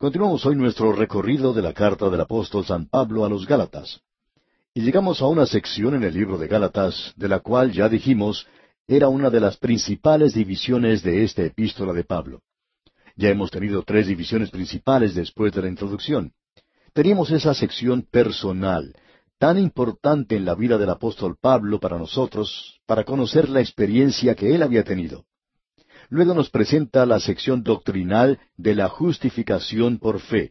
Continuamos hoy nuestro recorrido de la carta del apóstol San Pablo a los Gálatas. Y llegamos a una sección en el libro de Gálatas, de la cual ya dijimos era una de las principales divisiones de esta epístola de Pablo. Ya hemos tenido tres divisiones principales después de la introducción. Teníamos esa sección personal, tan importante en la vida del apóstol Pablo para nosotros, para conocer la experiencia que él había tenido. Luego nos presenta la sección doctrinal de la justificación por fe,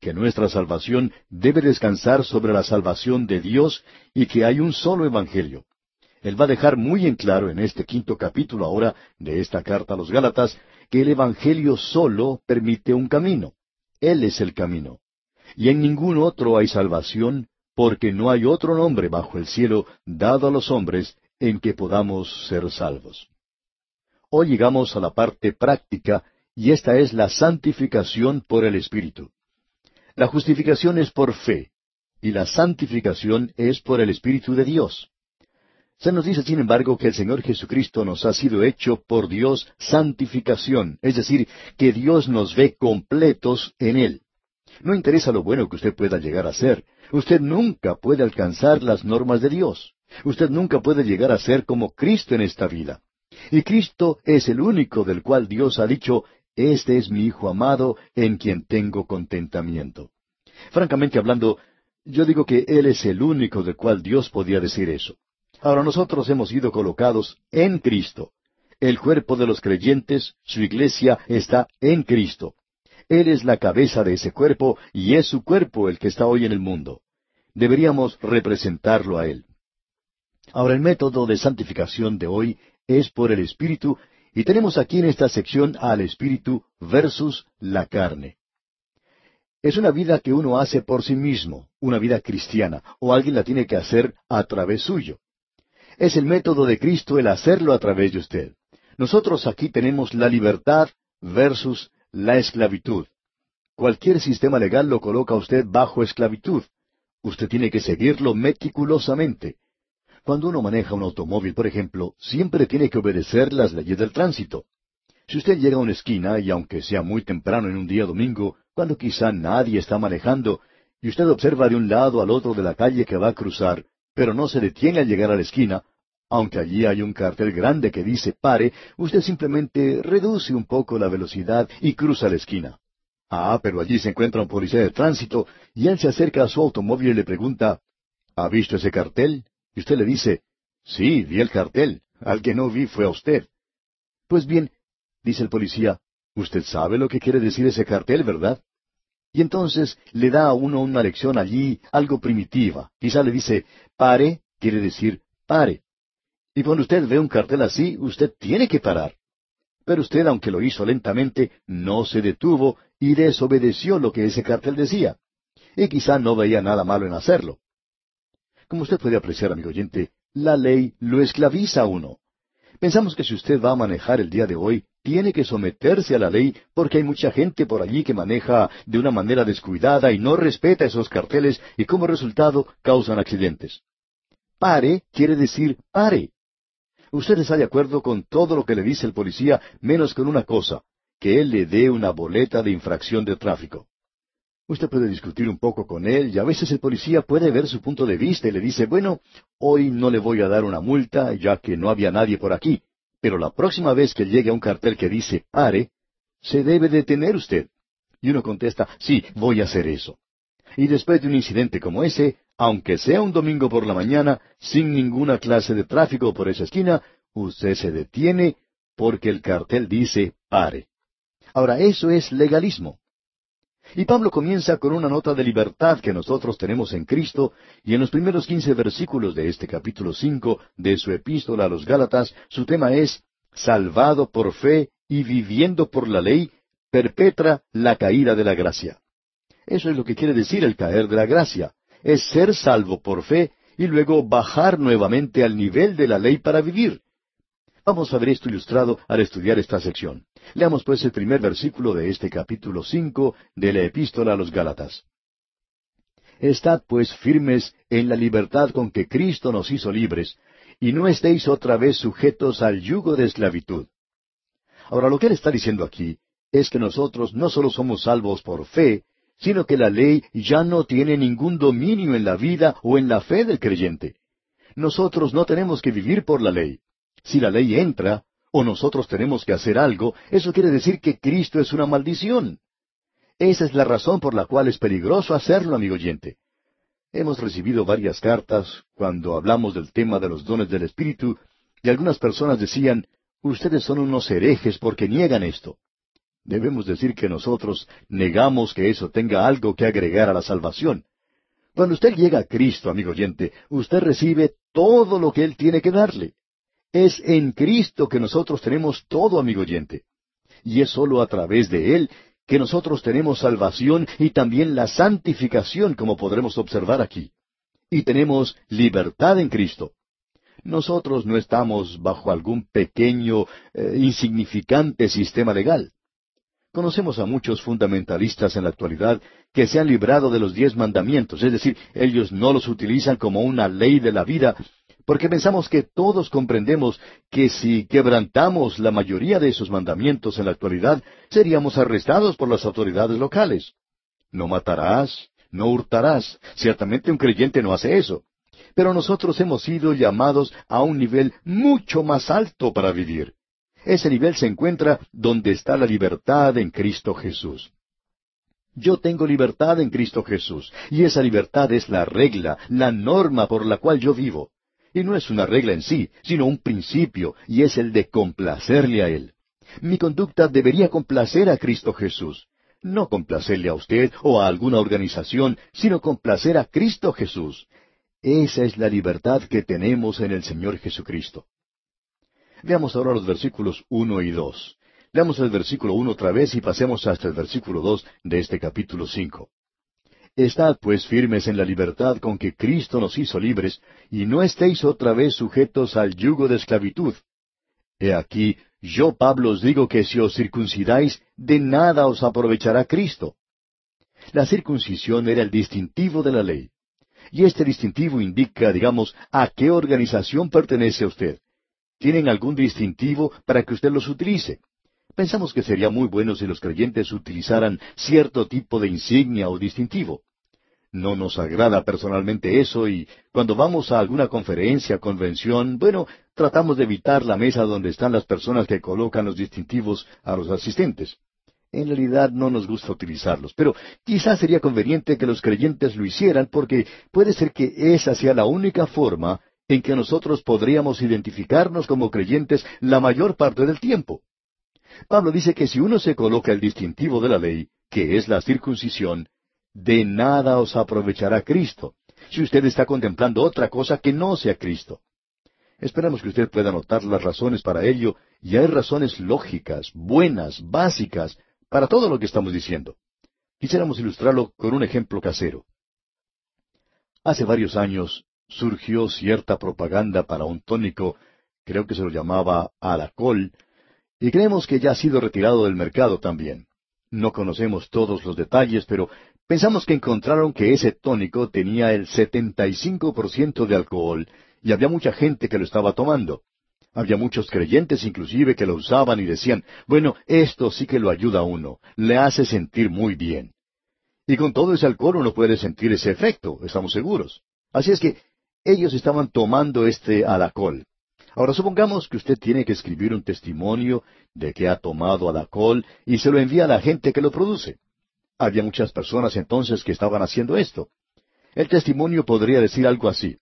que nuestra salvación debe descansar sobre la salvación de Dios y que hay un solo Evangelio. Él va a dejar muy en claro en este quinto capítulo ahora de esta carta a los Gálatas que el Evangelio solo permite un camino. Él es el camino. Y en ningún otro hay salvación, porque no hay otro nombre bajo el cielo dado a los hombres en que podamos ser salvos. Hoy llegamos a la parte práctica y esta es la santificación por el Espíritu. La justificación es por fe y la santificación es por el Espíritu de Dios. Se nos dice, sin embargo, que el Señor Jesucristo nos ha sido hecho por Dios santificación, es decir, que Dios nos ve completos en Él. No interesa lo bueno que usted pueda llegar a ser. Usted nunca puede alcanzar las normas de Dios. Usted nunca puede llegar a ser como Cristo en esta vida. Y Cristo es el único del cual Dios ha dicho, Este es mi Hijo amado, en quien tengo contentamiento. Francamente hablando, yo digo que Él es el único del cual Dios podía decir eso. Ahora nosotros hemos sido colocados en Cristo. El cuerpo de los creyentes, su iglesia, está en Cristo. Él es la cabeza de ese cuerpo y es su cuerpo el que está hoy en el mundo. Deberíamos representarlo a Él. Ahora el método de santificación de hoy es por el Espíritu, y tenemos aquí en esta sección al Espíritu versus la carne. Es una vida que uno hace por sí mismo, una vida cristiana, o alguien la tiene que hacer a través suyo. Es el método de Cristo el hacerlo a través de usted. Nosotros aquí tenemos la libertad versus la esclavitud. Cualquier sistema legal lo coloca a usted bajo esclavitud. Usted tiene que seguirlo meticulosamente. Cuando uno maneja un automóvil, por ejemplo, siempre tiene que obedecer las leyes del tránsito. Si usted llega a una esquina, y aunque sea muy temprano en un día domingo, cuando quizá nadie está manejando, y usted observa de un lado al otro de la calle que va a cruzar, pero no se detiene al llegar a la esquina, aunque allí hay un cartel grande que dice pare, usted simplemente reduce un poco la velocidad y cruza la esquina. Ah, pero allí se encuentra un policía de tránsito y él se acerca a su automóvil y le pregunta, ¿Ha visto ese cartel? Y usted le dice, sí, vi el cartel. Al que no vi fue a usted. Pues bien, dice el policía, usted sabe lo que quiere decir ese cartel, ¿verdad? Y entonces le da a uno una lección allí, algo primitiva. Quizá le dice, pare, quiere decir pare. Y cuando usted ve un cartel así, usted tiene que parar. Pero usted, aunque lo hizo lentamente, no se detuvo y desobedeció lo que ese cartel decía. Y quizá no veía nada malo en hacerlo. Como usted puede apreciar, amigo oyente, la ley lo esclaviza a uno. Pensamos que si usted va a manejar el día de hoy, tiene que someterse a la ley porque hay mucha gente por allí que maneja de una manera descuidada y no respeta esos carteles y como resultado causan accidentes. Pare quiere decir pare. Usted está de acuerdo con todo lo que le dice el policía, menos con una cosa, que él le dé una boleta de infracción de tráfico. Usted puede discutir un poco con él y a veces el policía puede ver su punto de vista y le dice, bueno, hoy no le voy a dar una multa ya que no había nadie por aquí, pero la próxima vez que llegue a un cartel que dice pare, se debe detener usted. Y uno contesta, sí, voy a hacer eso. Y después de un incidente como ese, aunque sea un domingo por la mañana, sin ninguna clase de tráfico por esa esquina, usted se detiene porque el cartel dice pare. Ahora, eso es legalismo. Y Pablo comienza con una nota de libertad que nosotros tenemos en Cristo, y en los primeros quince versículos de este capítulo cinco de su epístola a los Gálatas, su tema es Salvado por fe y viviendo por la ley, perpetra la caída de la gracia. Eso es lo que quiere decir el caer de la gracia. Es ser salvo por fe y luego bajar nuevamente al nivel de la ley para vivir. Vamos a ver esto ilustrado al estudiar esta sección. Leamos pues el primer versículo de este capítulo cinco de la epístola a los Gálatas. Estad pues firmes en la libertad con que Cristo nos hizo libres, y no estéis otra vez sujetos al yugo de esclavitud. Ahora lo que él está diciendo aquí es que nosotros no solo somos salvos por fe, sino que la ley ya no tiene ningún dominio en la vida o en la fe del creyente. Nosotros no tenemos que vivir por la ley. Si la ley entra, o nosotros tenemos que hacer algo, eso quiere decir que Cristo es una maldición. Esa es la razón por la cual es peligroso hacerlo, amigo oyente. Hemos recibido varias cartas cuando hablamos del tema de los dones del Espíritu, y algunas personas decían, ustedes son unos herejes porque niegan esto. Debemos decir que nosotros negamos que eso tenga algo que agregar a la salvación. Cuando usted llega a Cristo, amigo oyente, usted recibe todo lo que Él tiene que darle. Es en Cristo que nosotros tenemos todo, amigo oyente. Y es sólo a través de Él que nosotros tenemos salvación y también la santificación, como podremos observar aquí. Y tenemos libertad en Cristo. Nosotros no estamos bajo algún pequeño, eh, insignificante sistema legal. Conocemos a muchos fundamentalistas en la actualidad que se han librado de los diez mandamientos, es decir, ellos no los utilizan como una ley de la vida, porque pensamos que todos comprendemos que si quebrantamos la mayoría de esos mandamientos en la actualidad, seríamos arrestados por las autoridades locales. No matarás, no hurtarás. Ciertamente un creyente no hace eso. Pero nosotros hemos sido llamados a un nivel mucho más alto para vivir. Ese nivel se encuentra donde está la libertad en Cristo Jesús. Yo tengo libertad en Cristo Jesús, y esa libertad es la regla, la norma por la cual yo vivo. Y no es una regla en sí, sino un principio, y es el de complacerle a Él. Mi conducta debería complacer a Cristo Jesús. No complacerle a usted o a alguna organización, sino complacer a Cristo Jesús. Esa es la libertad que tenemos en el Señor Jesucristo. Veamos ahora los versículos uno y dos. Leamos el versículo uno otra vez y pasemos hasta el versículo dos de este capítulo cinco. Estad pues firmes en la libertad con que Cristo nos hizo libres, y no estéis otra vez sujetos al yugo de esclavitud. He aquí, yo Pablo os digo que si os circuncidáis, de nada os aprovechará Cristo. La circuncisión era el distintivo de la ley. Y este distintivo indica, digamos, a qué organización pertenece usted tienen algún distintivo para que usted los utilice. Pensamos que sería muy bueno si los creyentes utilizaran cierto tipo de insignia o distintivo. No nos agrada personalmente eso y cuando vamos a alguna conferencia, convención, bueno, tratamos de evitar la mesa donde están las personas que colocan los distintivos a los asistentes. En realidad no nos gusta utilizarlos, pero quizás sería conveniente que los creyentes lo hicieran porque puede ser que esa sea la única forma en que nosotros podríamos identificarnos como creyentes la mayor parte del tiempo. Pablo dice que si uno se coloca el distintivo de la ley, que es la circuncisión, de nada os aprovechará Cristo, si usted está contemplando otra cosa que no sea Cristo. Esperamos que usted pueda notar las razones para ello, y hay razones lógicas, buenas, básicas, para todo lo que estamos diciendo. Quisiéramos ilustrarlo con un ejemplo casero. Hace varios años, surgió cierta propaganda para un tónico, creo que se lo llamaba alacol, y creemos que ya ha sido retirado del mercado también. No conocemos todos los detalles, pero pensamos que encontraron que ese tónico tenía el 75% de alcohol y había mucha gente que lo estaba tomando. Había muchos creyentes inclusive que lo usaban y decían, bueno, esto sí que lo ayuda a uno, le hace sentir muy bien. Y con todo ese alcohol uno puede sentir ese efecto, estamos seguros. Así es que ellos estaban tomando este alacol. Ahora supongamos que usted tiene que escribir un testimonio de que ha tomado alacol y se lo envía a la gente que lo produce. Había muchas personas entonces que estaban haciendo esto. El testimonio podría decir algo así.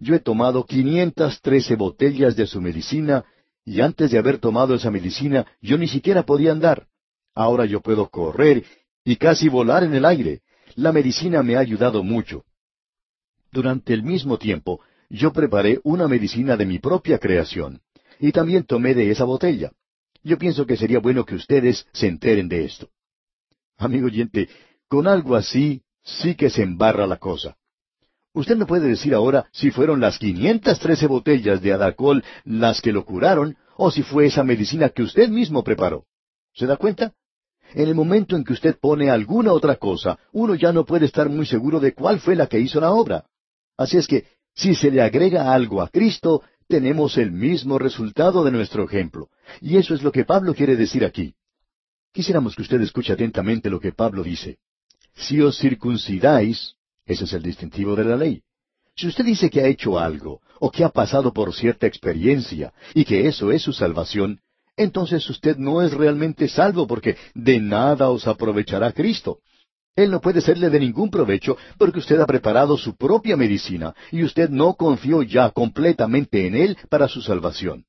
Yo he tomado quinientas trece botellas de su medicina y antes de haber tomado esa medicina yo ni siquiera podía andar. Ahora yo puedo correr y casi volar en el aire. La medicina me ha ayudado mucho. Durante el mismo tiempo, yo preparé una medicina de mi propia creación, y también tomé de esa botella. Yo pienso que sería bueno que ustedes se enteren de esto. Amigo oyente, con algo así sí que se embarra la cosa. Usted me puede decir ahora si fueron las quinientas trece botellas de Adacol las que lo curaron, o si fue esa medicina que usted mismo preparó. ¿Se da cuenta? En el momento en que usted pone alguna otra cosa, uno ya no puede estar muy seguro de cuál fue la que hizo la obra. Así es que, si se le agrega algo a Cristo, tenemos el mismo resultado de nuestro ejemplo. Y eso es lo que Pablo quiere decir aquí. Quisiéramos que usted escuche atentamente lo que Pablo dice. Si os circuncidáis, ese es el distintivo de la ley. Si usted dice que ha hecho algo, o que ha pasado por cierta experiencia, y que eso es su salvación, entonces usted no es realmente salvo porque de nada os aprovechará Cristo. Él no puede serle de ningún provecho porque usted ha preparado su propia medicina y usted no confió ya completamente en Él para su salvación.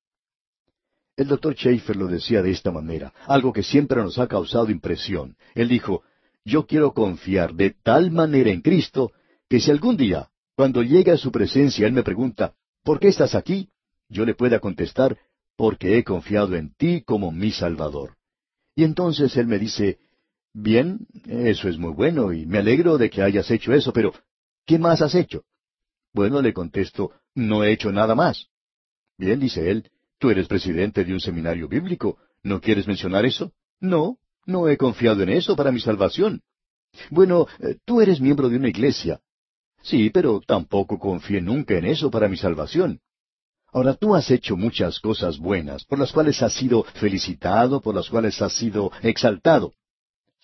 El doctor Schaefer lo decía de esta manera, algo que siempre nos ha causado impresión. Él dijo, yo quiero confiar de tal manera en Cristo que si algún día, cuando llegue a su presencia, Él me pregunta, ¿por qué estás aquí? Yo le pueda contestar, porque he confiado en ti como mi Salvador. Y entonces Él me dice, Bien, eso es muy bueno y me alegro de que hayas hecho eso, pero ¿qué más has hecho? Bueno, le contesto, no he hecho nada más. Bien, dice él, tú eres presidente de un seminario bíblico, ¿no quieres mencionar eso? No, no he confiado en eso para mi salvación. Bueno, eh, tú eres miembro de una iglesia. Sí, pero tampoco confié nunca en eso para mi salvación. Ahora tú has hecho muchas cosas buenas, por las cuales has sido felicitado, por las cuales has sido exaltado.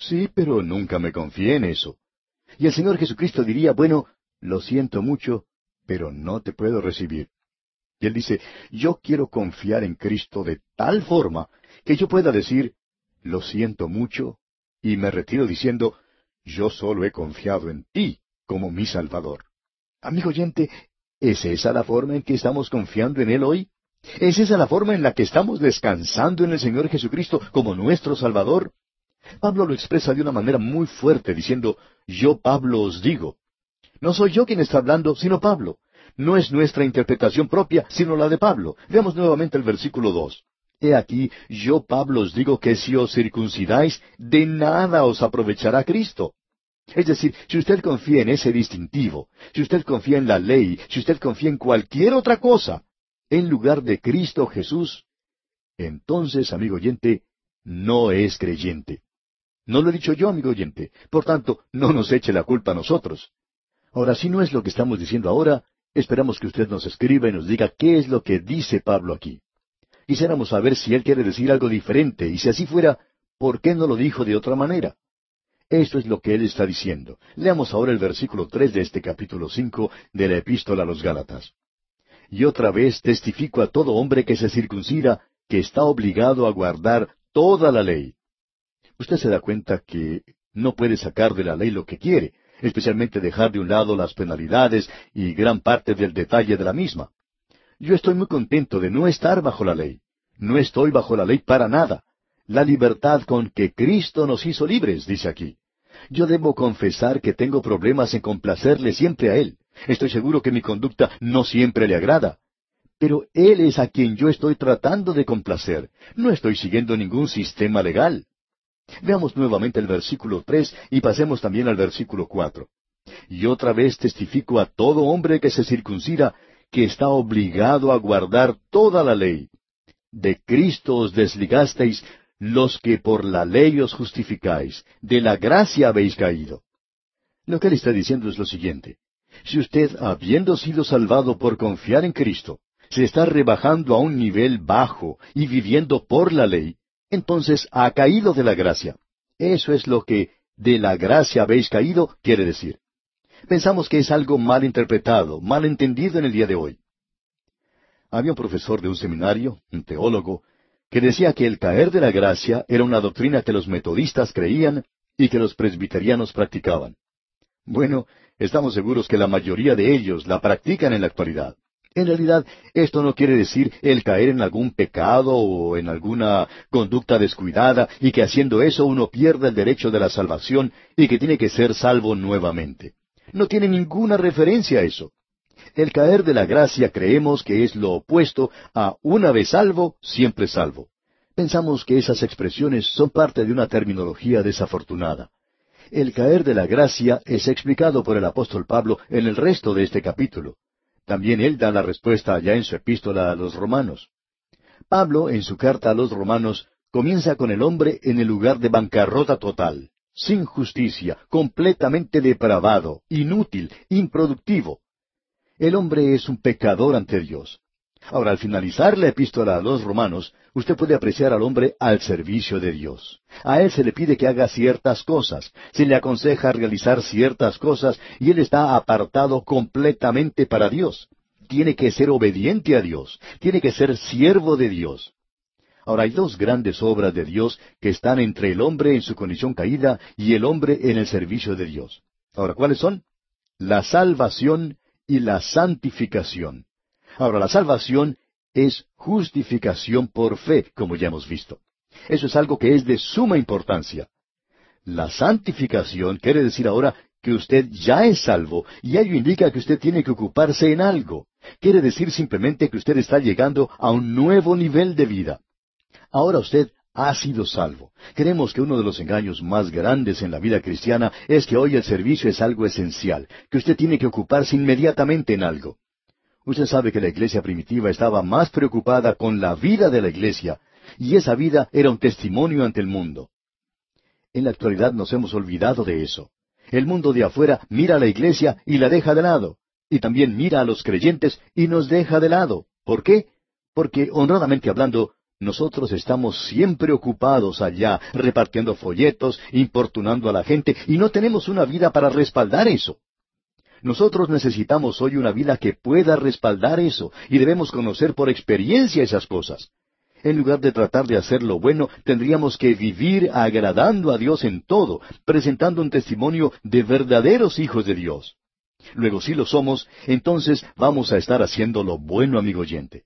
Sí, pero nunca me confié en eso. Y el Señor Jesucristo diría, bueno, lo siento mucho, pero no te puedo recibir. Y Él dice, yo quiero confiar en Cristo de tal forma que yo pueda decir, lo siento mucho, y me retiro diciendo, yo solo he confiado en ti como mi Salvador. Amigo oyente, ¿es esa la forma en que estamos confiando en Él hoy? ¿Es esa la forma en la que estamos descansando en el Señor Jesucristo como nuestro Salvador? Pablo lo expresa de una manera muy fuerte, diciendo, yo Pablo os digo. No soy yo quien está hablando, sino Pablo. No es nuestra interpretación propia, sino la de Pablo. Veamos nuevamente el versículo dos. He aquí, yo Pablo os digo que si os circuncidáis, de nada os aprovechará Cristo. Es decir, si usted confía en ese distintivo, si usted confía en la ley, si usted confía en cualquier otra cosa, en lugar de Cristo Jesús, entonces, amigo oyente, no es creyente. No lo he dicho yo, amigo oyente. Por tanto, no nos eche la culpa a nosotros. Ahora, si no es lo que estamos diciendo ahora, esperamos que usted nos escriba y nos diga qué es lo que dice Pablo aquí. Quisiéramos saber si él quiere decir algo diferente, y si así fuera, ¿por qué no lo dijo de otra manera? Esto es lo que él está diciendo. Leamos ahora el versículo tres de este capítulo cinco de la Epístola a los Gálatas. Y otra vez testifico a todo hombre que se circuncida que está obligado a guardar toda la ley usted se da cuenta que no puede sacar de la ley lo que quiere, especialmente dejar de un lado las penalidades y gran parte del detalle de la misma. Yo estoy muy contento de no estar bajo la ley. No estoy bajo la ley para nada. La libertad con que Cristo nos hizo libres, dice aquí. Yo debo confesar que tengo problemas en complacerle siempre a Él. Estoy seguro que mi conducta no siempre le agrada. Pero Él es a quien yo estoy tratando de complacer. No estoy siguiendo ningún sistema legal. Veamos nuevamente el versículo tres y pasemos también al versículo cuatro. Y otra vez testifico a todo hombre que se circuncida que está obligado a guardar toda la ley. De Cristo os desligasteis los que por la ley os justificáis, de la gracia habéis caído. Lo que él está diciendo es lo siguiente. Si usted, habiendo sido salvado por confiar en Cristo, se está rebajando a un nivel bajo y viviendo por la ley, entonces ha caído de la gracia. Eso es lo que de la gracia habéis caído quiere decir. Pensamos que es algo mal interpretado, mal entendido en el día de hoy. Había un profesor de un seminario, un teólogo, que decía que el caer de la gracia era una doctrina que los metodistas creían y que los presbiterianos practicaban. Bueno, estamos seguros que la mayoría de ellos la practican en la actualidad. En realidad, esto no quiere decir el caer en algún pecado o en alguna conducta descuidada y que haciendo eso uno pierda el derecho de la salvación y que tiene que ser salvo nuevamente. No tiene ninguna referencia a eso. El caer de la gracia creemos que es lo opuesto a una vez salvo, siempre salvo. Pensamos que esas expresiones son parte de una terminología desafortunada. El caer de la gracia es explicado por el apóstol Pablo en el resto de este capítulo. También él da la respuesta allá en su epístola a los romanos. Pablo, en su carta a los romanos, comienza con el hombre en el lugar de bancarrota total, sin justicia, completamente depravado, inútil, improductivo. El hombre es un pecador ante Dios. Ahora, al finalizar la epístola a los romanos, usted puede apreciar al hombre al servicio de Dios. A él se le pide que haga ciertas cosas, se le aconseja realizar ciertas cosas, y él está apartado completamente para Dios. Tiene que ser obediente a Dios, tiene que ser siervo de Dios. Ahora, hay dos grandes obras de Dios que están entre el hombre en su condición caída y el hombre en el servicio de Dios. Ahora, ¿cuáles son? La salvación y la santificación. Ahora, la salvación es justificación por fe, como ya hemos visto. Eso es algo que es de suma importancia. La santificación quiere decir ahora que usted ya es salvo, y ello indica que usted tiene que ocuparse en algo. Quiere decir simplemente que usted está llegando a un nuevo nivel de vida. Ahora usted ha sido salvo. Creemos que uno de los engaños más grandes en la vida cristiana es que hoy el servicio es algo esencial, que usted tiene que ocuparse inmediatamente en algo. Usted sabe que la iglesia primitiva estaba más preocupada con la vida de la iglesia, y esa vida era un testimonio ante el mundo. En la actualidad nos hemos olvidado de eso. El mundo de afuera mira a la iglesia y la deja de lado, y también mira a los creyentes y nos deja de lado. ¿Por qué? Porque, honradamente hablando, nosotros estamos siempre ocupados allá, repartiendo folletos, importunando a la gente, y no tenemos una vida para respaldar eso. Nosotros necesitamos hoy una vida que pueda respaldar eso, y debemos conocer por experiencia esas cosas. En lugar de tratar de hacer lo bueno, tendríamos que vivir agradando a Dios en todo, presentando un testimonio de verdaderos hijos de Dios. Luego, si lo somos, entonces vamos a estar haciendo lo bueno, amigo oyente.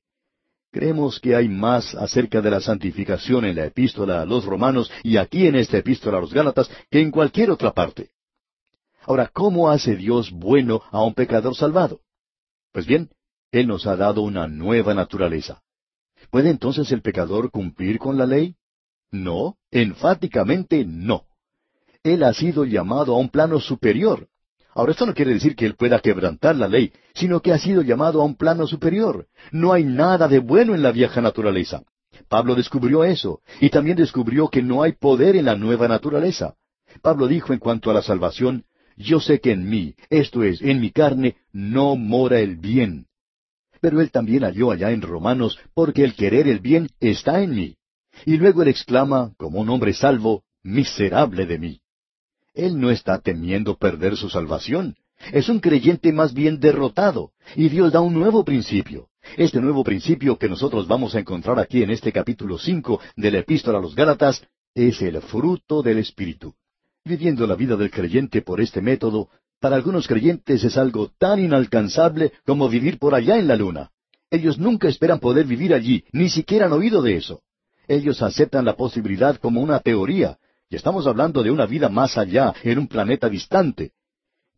Creemos que hay más acerca de la santificación en la epístola a los romanos y aquí en esta epístola a los Gálatas que en cualquier otra parte. Ahora, ¿cómo hace Dios bueno a un pecador salvado? Pues bien, Él nos ha dado una nueva naturaleza. ¿Puede entonces el pecador cumplir con la ley? No, enfáticamente no. Él ha sido llamado a un plano superior. Ahora, esto no quiere decir que él pueda quebrantar la ley, sino que ha sido llamado a un plano superior. No hay nada de bueno en la vieja naturaleza. Pablo descubrió eso, y también descubrió que no hay poder en la nueva naturaleza. Pablo dijo en cuanto a la salvación, yo sé que en mí, esto es, en mi carne, no mora el bien. Pero él también halló allá en Romanos, porque el querer el bien está en mí. Y luego él exclama, como un hombre salvo, miserable de mí. Él no está temiendo perder su salvación. Es un creyente más bien derrotado, y Dios da un nuevo principio. Este nuevo principio que nosotros vamos a encontrar aquí en este capítulo cinco de la Epístola a los Gálatas es el fruto del Espíritu. Viviendo la vida del creyente por este método, para algunos creyentes es algo tan inalcanzable como vivir por allá en la luna. Ellos nunca esperan poder vivir allí, ni siquiera han oído de eso. Ellos aceptan la posibilidad como una teoría, y estamos hablando de una vida más allá, en un planeta distante.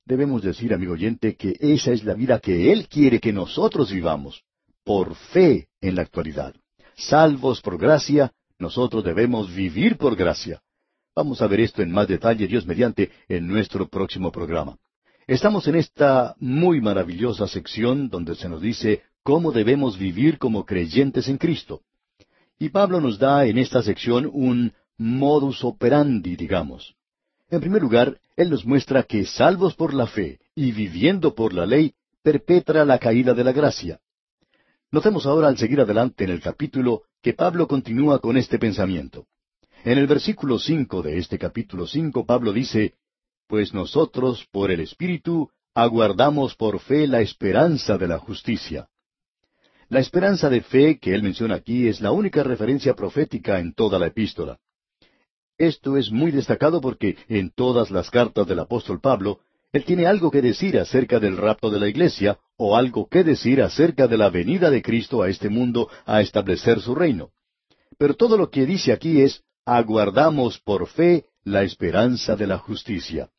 Debemos decir, amigo oyente, que esa es la vida que Él quiere que nosotros vivamos, por fe en la actualidad. Salvos por gracia, nosotros debemos vivir por gracia. Vamos a ver esto en más detalle, Dios mediante, en nuestro próximo programa. Estamos en esta muy maravillosa sección donde se nos dice cómo debemos vivir como creyentes en Cristo. Y Pablo nos da en esta sección un modus operandi, digamos. En primer lugar, él nos muestra que salvos por la fe y viviendo por la ley, perpetra la caída de la gracia. Notemos ahora al seguir adelante en el capítulo que Pablo continúa con este pensamiento. En el versículo cinco de este capítulo cinco, Pablo dice, Pues nosotros, por el Espíritu, aguardamos por fe la esperanza de la justicia. La esperanza de fe que él menciona aquí es la única referencia profética en toda la epístola. Esto es muy destacado porque en todas las cartas del apóstol Pablo, él tiene algo que decir acerca del rapto de la iglesia o algo que decir acerca de la venida de Cristo a este mundo a establecer su reino. Pero todo lo que dice aquí es aguardamos por fe la esperanza de la justicia.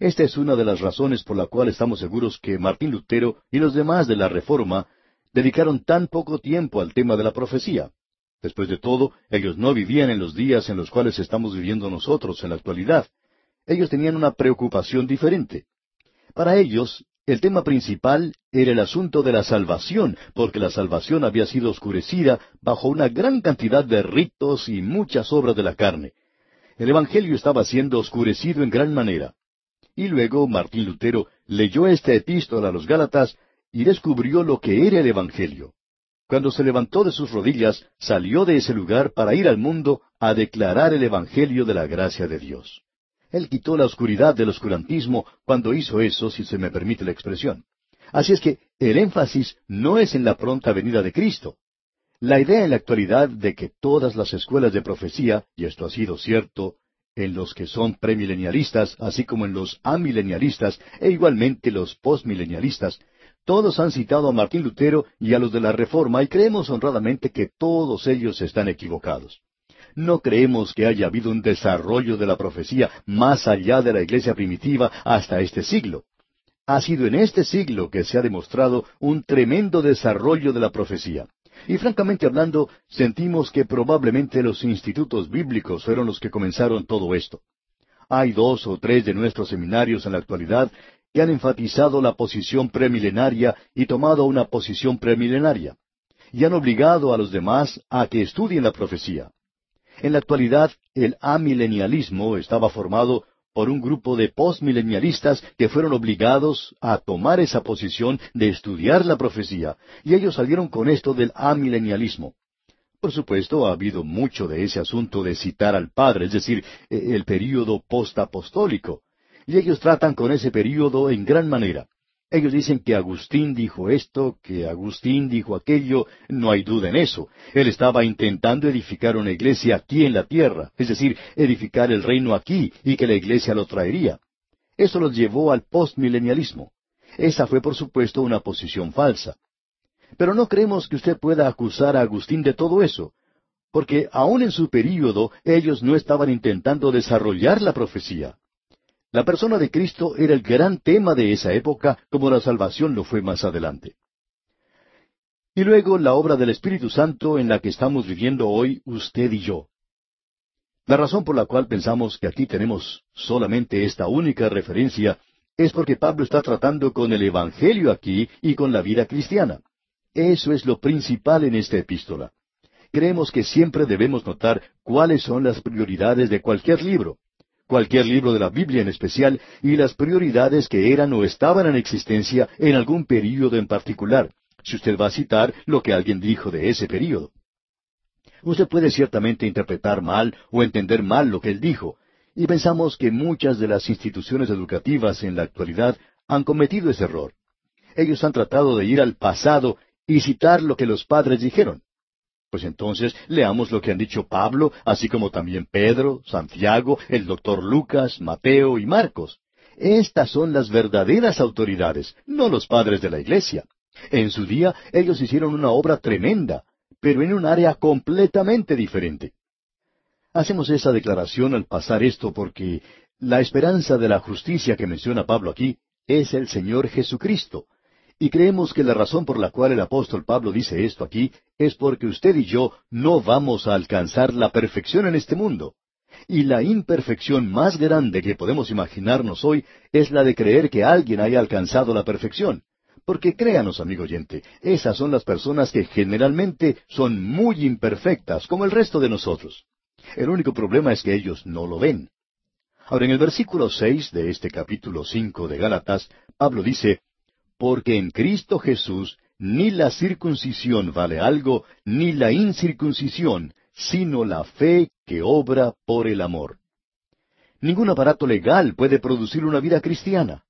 Esta es una de las razones por la cual estamos seguros que Martín Lutero y los demás de la Reforma dedicaron tan poco tiempo al tema de la profecía. Después de todo, ellos no vivían en los días en los cuales estamos viviendo nosotros en la actualidad. Ellos tenían una preocupación diferente. Para ellos, el tema principal era el asunto de la salvación, porque la salvación había sido oscurecida bajo una gran cantidad de ritos y muchas obras de la carne. El Evangelio estaba siendo oscurecido en gran manera. Y luego Martín Lutero leyó esta epístola a los Gálatas y descubrió lo que era el Evangelio. cuando se levantó de sus rodillas, salió de ese lugar para ir al mundo a declarar el Evangelio de la gracia de Dios. Él quitó la oscuridad del oscurantismo cuando hizo eso, si se me permite la expresión. Así es que el énfasis no es en la pronta venida de Cristo. La idea en la actualidad de que todas las escuelas de profecía, y esto ha sido cierto en los que son premilenialistas, así como en los amilenialistas e igualmente los postmilenialistas, todos han citado a Martín Lutero y a los de la Reforma y creemos honradamente que todos ellos están equivocados. No creemos que haya habido un desarrollo de la profecía más allá de la iglesia primitiva hasta este siglo. Ha sido en este siglo que se ha demostrado un tremendo desarrollo de la profecía. Y francamente hablando, sentimos que probablemente los institutos bíblicos fueron los que comenzaron todo esto. Hay dos o tres de nuestros seminarios en la actualidad que han enfatizado la posición premilenaria y tomado una posición premilenaria, y han obligado a los demás a que estudien la profecía. En la actualidad, el amilenialismo estaba formado por un grupo de postmilenialistas que fueron obligados a tomar esa posición de estudiar la profecía, y ellos salieron con esto del amilenialismo. Por supuesto, ha habido mucho de ese asunto de citar al Padre, es decir, e, el período postapostólico, y ellos tratan con ese período en gran manera. Ellos dicen que Agustín dijo esto, que Agustín dijo aquello, no hay duda en eso. Él estaba intentando edificar una iglesia aquí en la tierra, es decir, edificar el reino aquí y que la iglesia lo traería. Eso los llevó al postmilenialismo. Esa fue, por supuesto, una posición falsa. Pero no creemos que usted pueda acusar a Agustín de todo eso, porque aun en su período ellos no estaban intentando desarrollar la profecía. La persona de Cristo era el gran tema de esa época, como la salvación lo fue más adelante. Y luego la obra del Espíritu Santo en la que estamos viviendo hoy usted y yo. La razón por la cual pensamos que aquí tenemos solamente esta única referencia es porque Pablo está tratando con el Evangelio aquí y con la vida cristiana. Eso es lo principal en esta epístola. Creemos que siempre debemos notar cuáles son las prioridades de cualquier libro cualquier libro de la Biblia en especial, y las prioridades que eran o estaban en existencia en algún período en particular, si usted va a citar lo que alguien dijo de ese período. Usted puede ciertamente interpretar mal o entender mal lo que él dijo, y pensamos que muchas de las instituciones educativas en la actualidad han cometido ese error. Ellos han tratado de ir al pasado y citar lo que los padres dijeron. Pues entonces leamos lo que han dicho Pablo, así como también Pedro, Santiago, el doctor Lucas, Mateo y Marcos. Estas son las verdaderas autoridades, no los padres de la iglesia. En su día ellos hicieron una obra tremenda, pero en un área completamente diferente. Hacemos esa declaración al pasar esto porque la esperanza de la justicia que menciona Pablo aquí es el Señor Jesucristo, y creemos que la razón por la cual el apóstol Pablo dice esto aquí es porque usted y yo no vamos a alcanzar la perfección en este mundo. Y la imperfección más grande que podemos imaginarnos hoy es la de creer que alguien haya alcanzado la perfección. Porque créanos, amigo oyente, esas son las personas que generalmente son muy imperfectas, como el resto de nosotros. El único problema es que ellos no lo ven. Ahora, en el versículo seis de este capítulo cinco de Gálatas, Pablo dice, porque en Cristo Jesús ni la circuncisión vale algo, ni la incircuncisión, sino la fe que obra por el amor. Ningún aparato legal puede producir una vida cristiana.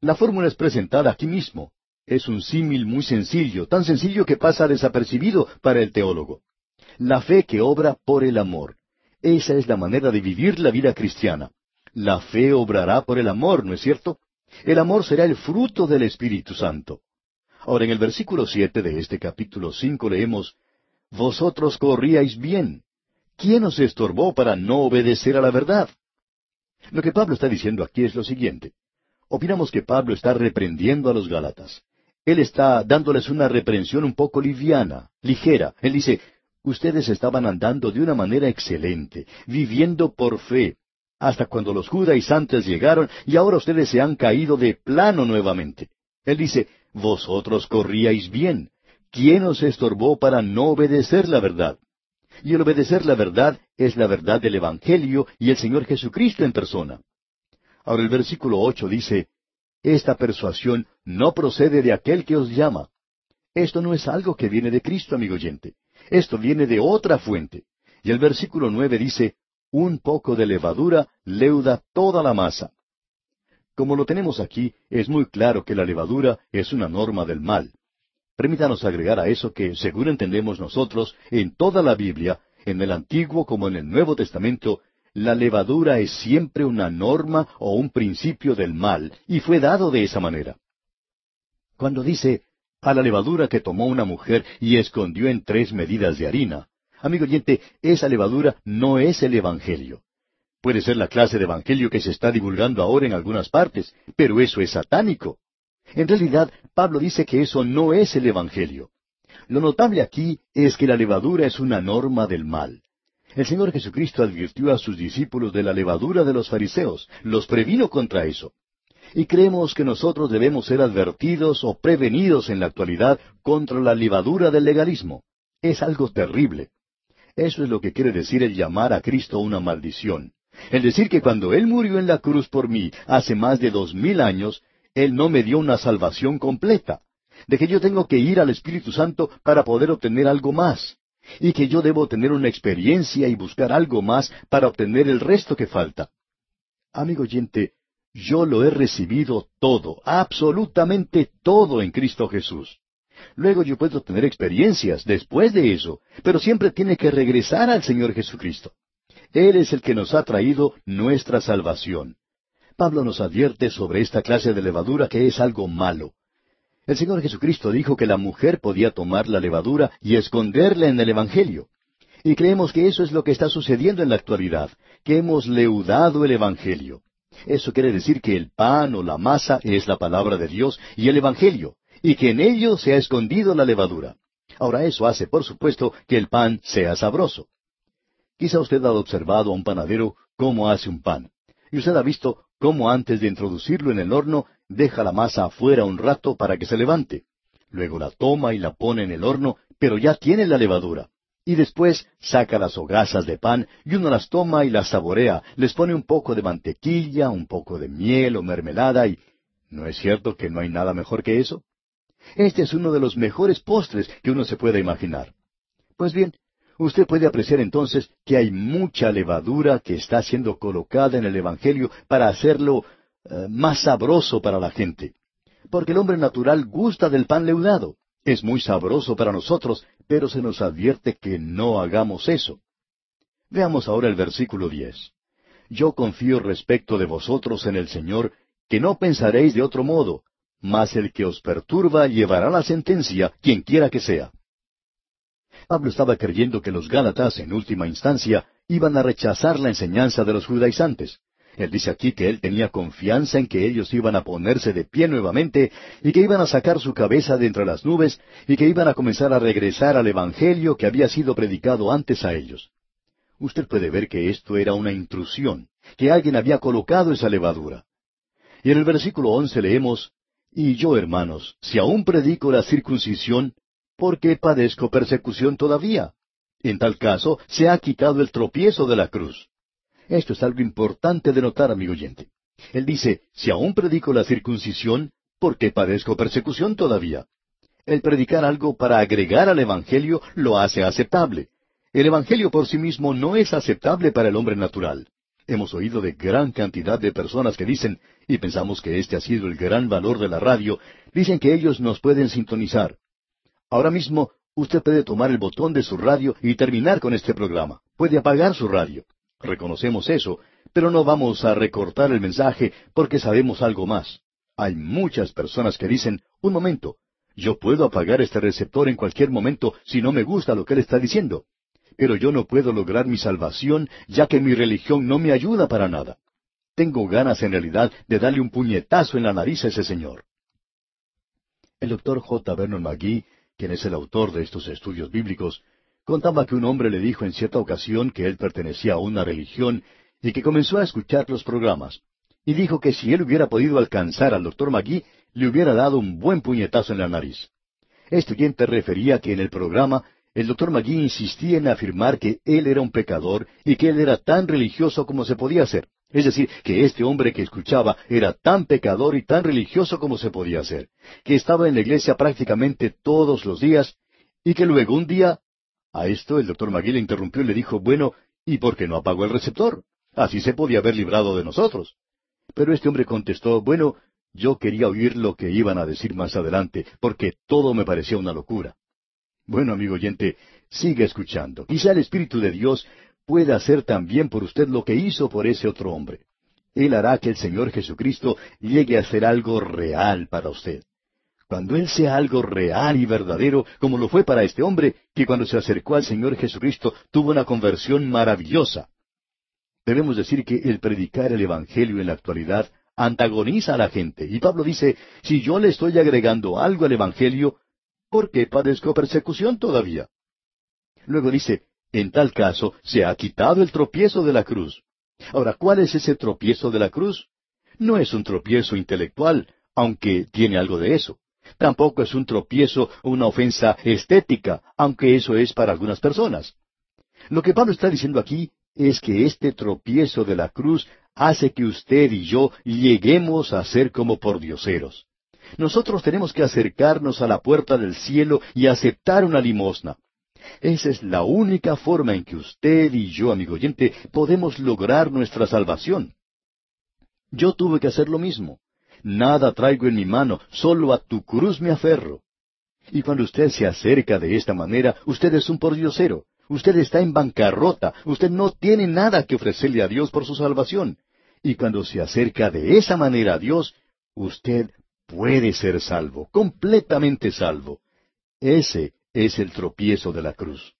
La fórmula es presentada aquí mismo. Es un símil muy sencillo, tan sencillo que pasa desapercibido para el teólogo. La fe que obra por el amor. Esa es la manera de vivir la vida cristiana. La fe obrará por el amor, ¿no es cierto? El amor será el fruto del Espíritu Santo. Ahora en el versículo siete de este capítulo cinco leemos Vosotros corríais bien. ¿Quién os estorbó para no obedecer a la verdad? Lo que Pablo está diciendo aquí es lo siguiente. Opinamos que Pablo está reprendiendo a los Gálatas. Él está dándoles una reprensión un poco liviana, ligera. Él dice, ustedes estaban andando de una manera excelente, viviendo por fe, hasta cuando los judaizantes llegaron y ahora ustedes se han caído de plano nuevamente. Él dice, vosotros corríais bien. ¿Quién os estorbó para no obedecer la verdad? Y el obedecer la verdad es la verdad del Evangelio y el Señor Jesucristo en persona. Ahora el versículo ocho dice, Esta persuasión no procede de aquel que os llama. Esto no es algo que viene de Cristo, amigo oyente. Esto viene de otra fuente. Y el versículo nueve dice, un poco de levadura leuda toda la masa. Como lo tenemos aquí, es muy claro que la levadura es una norma del mal. Permítanos agregar a eso que, según entendemos nosotros, en toda la Biblia, en el Antiguo como en el Nuevo Testamento, la levadura es siempre una norma o un principio del mal, y fue dado de esa manera. Cuando dice, a la levadura que tomó una mujer y escondió en tres medidas de harina, amigo oyente, esa levadura no es el Evangelio. Puede ser la clase de Evangelio que se está divulgando ahora en algunas partes, pero eso es satánico. En realidad, Pablo dice que eso no es el Evangelio. Lo notable aquí es que la levadura es una norma del mal. El Señor Jesucristo advirtió a sus discípulos de la levadura de los fariseos, los previno contra eso. Y creemos que nosotros debemos ser advertidos o prevenidos en la actualidad contra la levadura del legalismo. Es algo terrible. Eso es lo que quiere decir el llamar a Cristo una maldición. El decir que cuando Él murió en la cruz por mí hace más de dos mil años, Él no me dio una salvación completa de que yo tengo que ir al Espíritu Santo para poder obtener algo más, y que yo debo tener una experiencia y buscar algo más para obtener el resto que falta. Amigo oyente, yo lo he recibido todo, absolutamente todo en Cristo Jesús. Luego yo puedo tener experiencias después de eso, pero siempre tiene que regresar al Señor Jesucristo. Él es el que nos ha traído nuestra salvación. Pablo nos advierte sobre esta clase de levadura que es algo malo. El Señor Jesucristo dijo que la mujer podía tomar la levadura y esconderla en el Evangelio. Y creemos que eso es lo que está sucediendo en la actualidad, que hemos leudado el Evangelio. Eso quiere decir que el pan o la masa es la palabra de Dios y el Evangelio, y que en ello se ha escondido la levadura. Ahora eso hace, por supuesto, que el pan sea sabroso. Quizá usted ha observado a un panadero cómo hace un pan, y usted ha visto cómo antes de introducirlo en el horno deja la masa afuera un rato para que se levante. Luego la toma y la pone en el horno, pero ya tiene la levadura. Y después saca las hogazas de pan y uno las toma y las saborea, les pone un poco de mantequilla, un poco de miel o mermelada y... ¿No es cierto que no hay nada mejor que eso? Este es uno de los mejores postres que uno se pueda imaginar. Pues bien, usted puede apreciar entonces que hay mucha levadura que está siendo colocada en el Evangelio para hacerlo eh, más sabroso para la gente. Porque el hombre natural gusta del pan leudado. Es muy sabroso para nosotros, pero se nos advierte que no hagamos eso. Veamos ahora el versículo diez. Yo confío respecto de vosotros en el Señor, que no pensaréis de otro modo, mas el que os perturba llevará la sentencia, quien quiera que sea. Pablo estaba creyendo que los Gálatas, en última instancia, iban a rechazar la enseñanza de los judaizantes. Él dice aquí que él tenía confianza en que ellos iban a ponerse de pie nuevamente y que iban a sacar su cabeza de entre las nubes y que iban a comenzar a regresar al Evangelio que había sido predicado antes a ellos. Usted puede ver que esto era una intrusión, que alguien había colocado esa levadura. Y en el versículo once leemos, Y yo, hermanos, si aún predico la circuncisión, ¿por qué padezco persecución todavía? En tal caso, se ha quitado el tropiezo de la cruz. Esto es algo importante de notar, amigo oyente. Él dice, si aún predico la circuncisión, ¿por qué padezco persecución todavía? El predicar algo para agregar al Evangelio lo hace aceptable. El Evangelio por sí mismo no es aceptable para el hombre natural. Hemos oído de gran cantidad de personas que dicen, y pensamos que este ha sido el gran valor de la radio, dicen que ellos nos pueden sintonizar. Ahora mismo usted puede tomar el botón de su radio y terminar con este programa. Puede apagar su radio. Reconocemos eso, pero no vamos a recortar el mensaje porque sabemos algo más. Hay muchas personas que dicen, un momento, yo puedo apagar este receptor en cualquier momento si no me gusta lo que él está diciendo, pero yo no puedo lograr mi salvación ya que mi religión no me ayuda para nada. Tengo ganas en realidad de darle un puñetazo en la nariz a ese señor. El doctor J. Vernon McGee, quien es el autor de estos estudios bíblicos, Contaba que un hombre le dijo en cierta ocasión que él pertenecía a una religión y que comenzó a escuchar los programas. Y dijo que si él hubiera podido alcanzar al doctor Magui, le hubiera dado un buen puñetazo en la nariz. Este oyente refería que en el programa el doctor Magui insistía en afirmar que él era un pecador y que él era tan religioso como se podía ser. Es decir, que este hombre que escuchaba era tan pecador y tan religioso como se podía ser, que estaba en la iglesia prácticamente todos los días, y que luego un día... A esto el doctor Magui le interrumpió y le dijo, bueno, ¿y por qué no apagó el receptor? Así se podía haber librado de nosotros. Pero este hombre contestó, bueno, yo quería oír lo que iban a decir más adelante, porque todo me parecía una locura. Bueno, amigo oyente, siga escuchando. Quizá el Espíritu de Dios puede hacer también por usted lo que hizo por ese otro hombre. Él hará que el Señor Jesucristo llegue a ser algo real para usted. Cuando Él sea algo real y verdadero, como lo fue para este hombre, que cuando se acercó al Señor Jesucristo tuvo una conversión maravillosa. Debemos decir que el predicar el Evangelio en la actualidad antagoniza a la gente. Y Pablo dice, si yo le estoy agregando algo al Evangelio, ¿por qué padezco persecución todavía? Luego dice, en tal caso, se ha quitado el tropiezo de la cruz. Ahora, ¿cuál es ese tropiezo de la cruz? No es un tropiezo intelectual, aunque tiene algo de eso. Tampoco es un tropiezo o una ofensa estética, aunque eso es para algunas personas. Lo que Pablo está diciendo aquí es que este tropiezo de la cruz hace que usted y yo lleguemos a ser como pordioseros. Nosotros tenemos que acercarnos a la puerta del cielo y aceptar una limosna. Esa es la única forma en que usted y yo, amigo oyente, podemos lograr nuestra salvación. Yo tuve que hacer lo mismo. Nada traigo en mi mano, solo a tu cruz me aferro. Y cuando usted se acerca de esta manera, usted es un pordiosero. Usted está en bancarrota. Usted no tiene nada que ofrecerle a Dios por su salvación. Y cuando se acerca de esa manera a Dios, usted puede ser salvo, completamente salvo. Ese es el tropiezo de la cruz.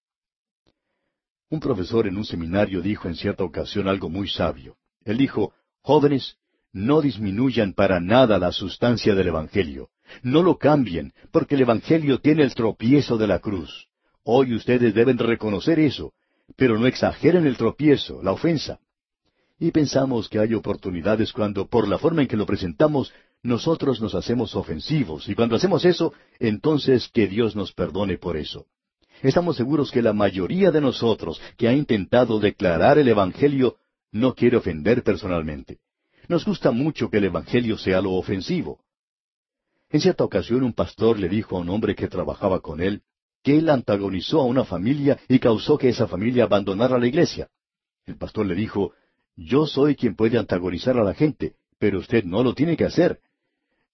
Un profesor en un seminario dijo en cierta ocasión algo muy sabio. Él dijo, jóvenes, no disminuyan para nada la sustancia del Evangelio. No lo cambien, porque el Evangelio tiene el tropiezo de la cruz. Hoy ustedes deben reconocer eso, pero no exageren el tropiezo, la ofensa. Y pensamos que hay oportunidades cuando, por la forma en que lo presentamos, nosotros nos hacemos ofensivos, y cuando hacemos eso, entonces que Dios nos perdone por eso. Estamos seguros que la mayoría de nosotros que ha intentado declarar el Evangelio no quiere ofender personalmente. Nos gusta mucho que el Evangelio sea lo ofensivo. En cierta ocasión un pastor le dijo a un hombre que trabajaba con él que él antagonizó a una familia y causó que esa familia abandonara la iglesia. El pastor le dijo, Yo soy quien puede antagonizar a la gente, pero usted no lo tiene que hacer.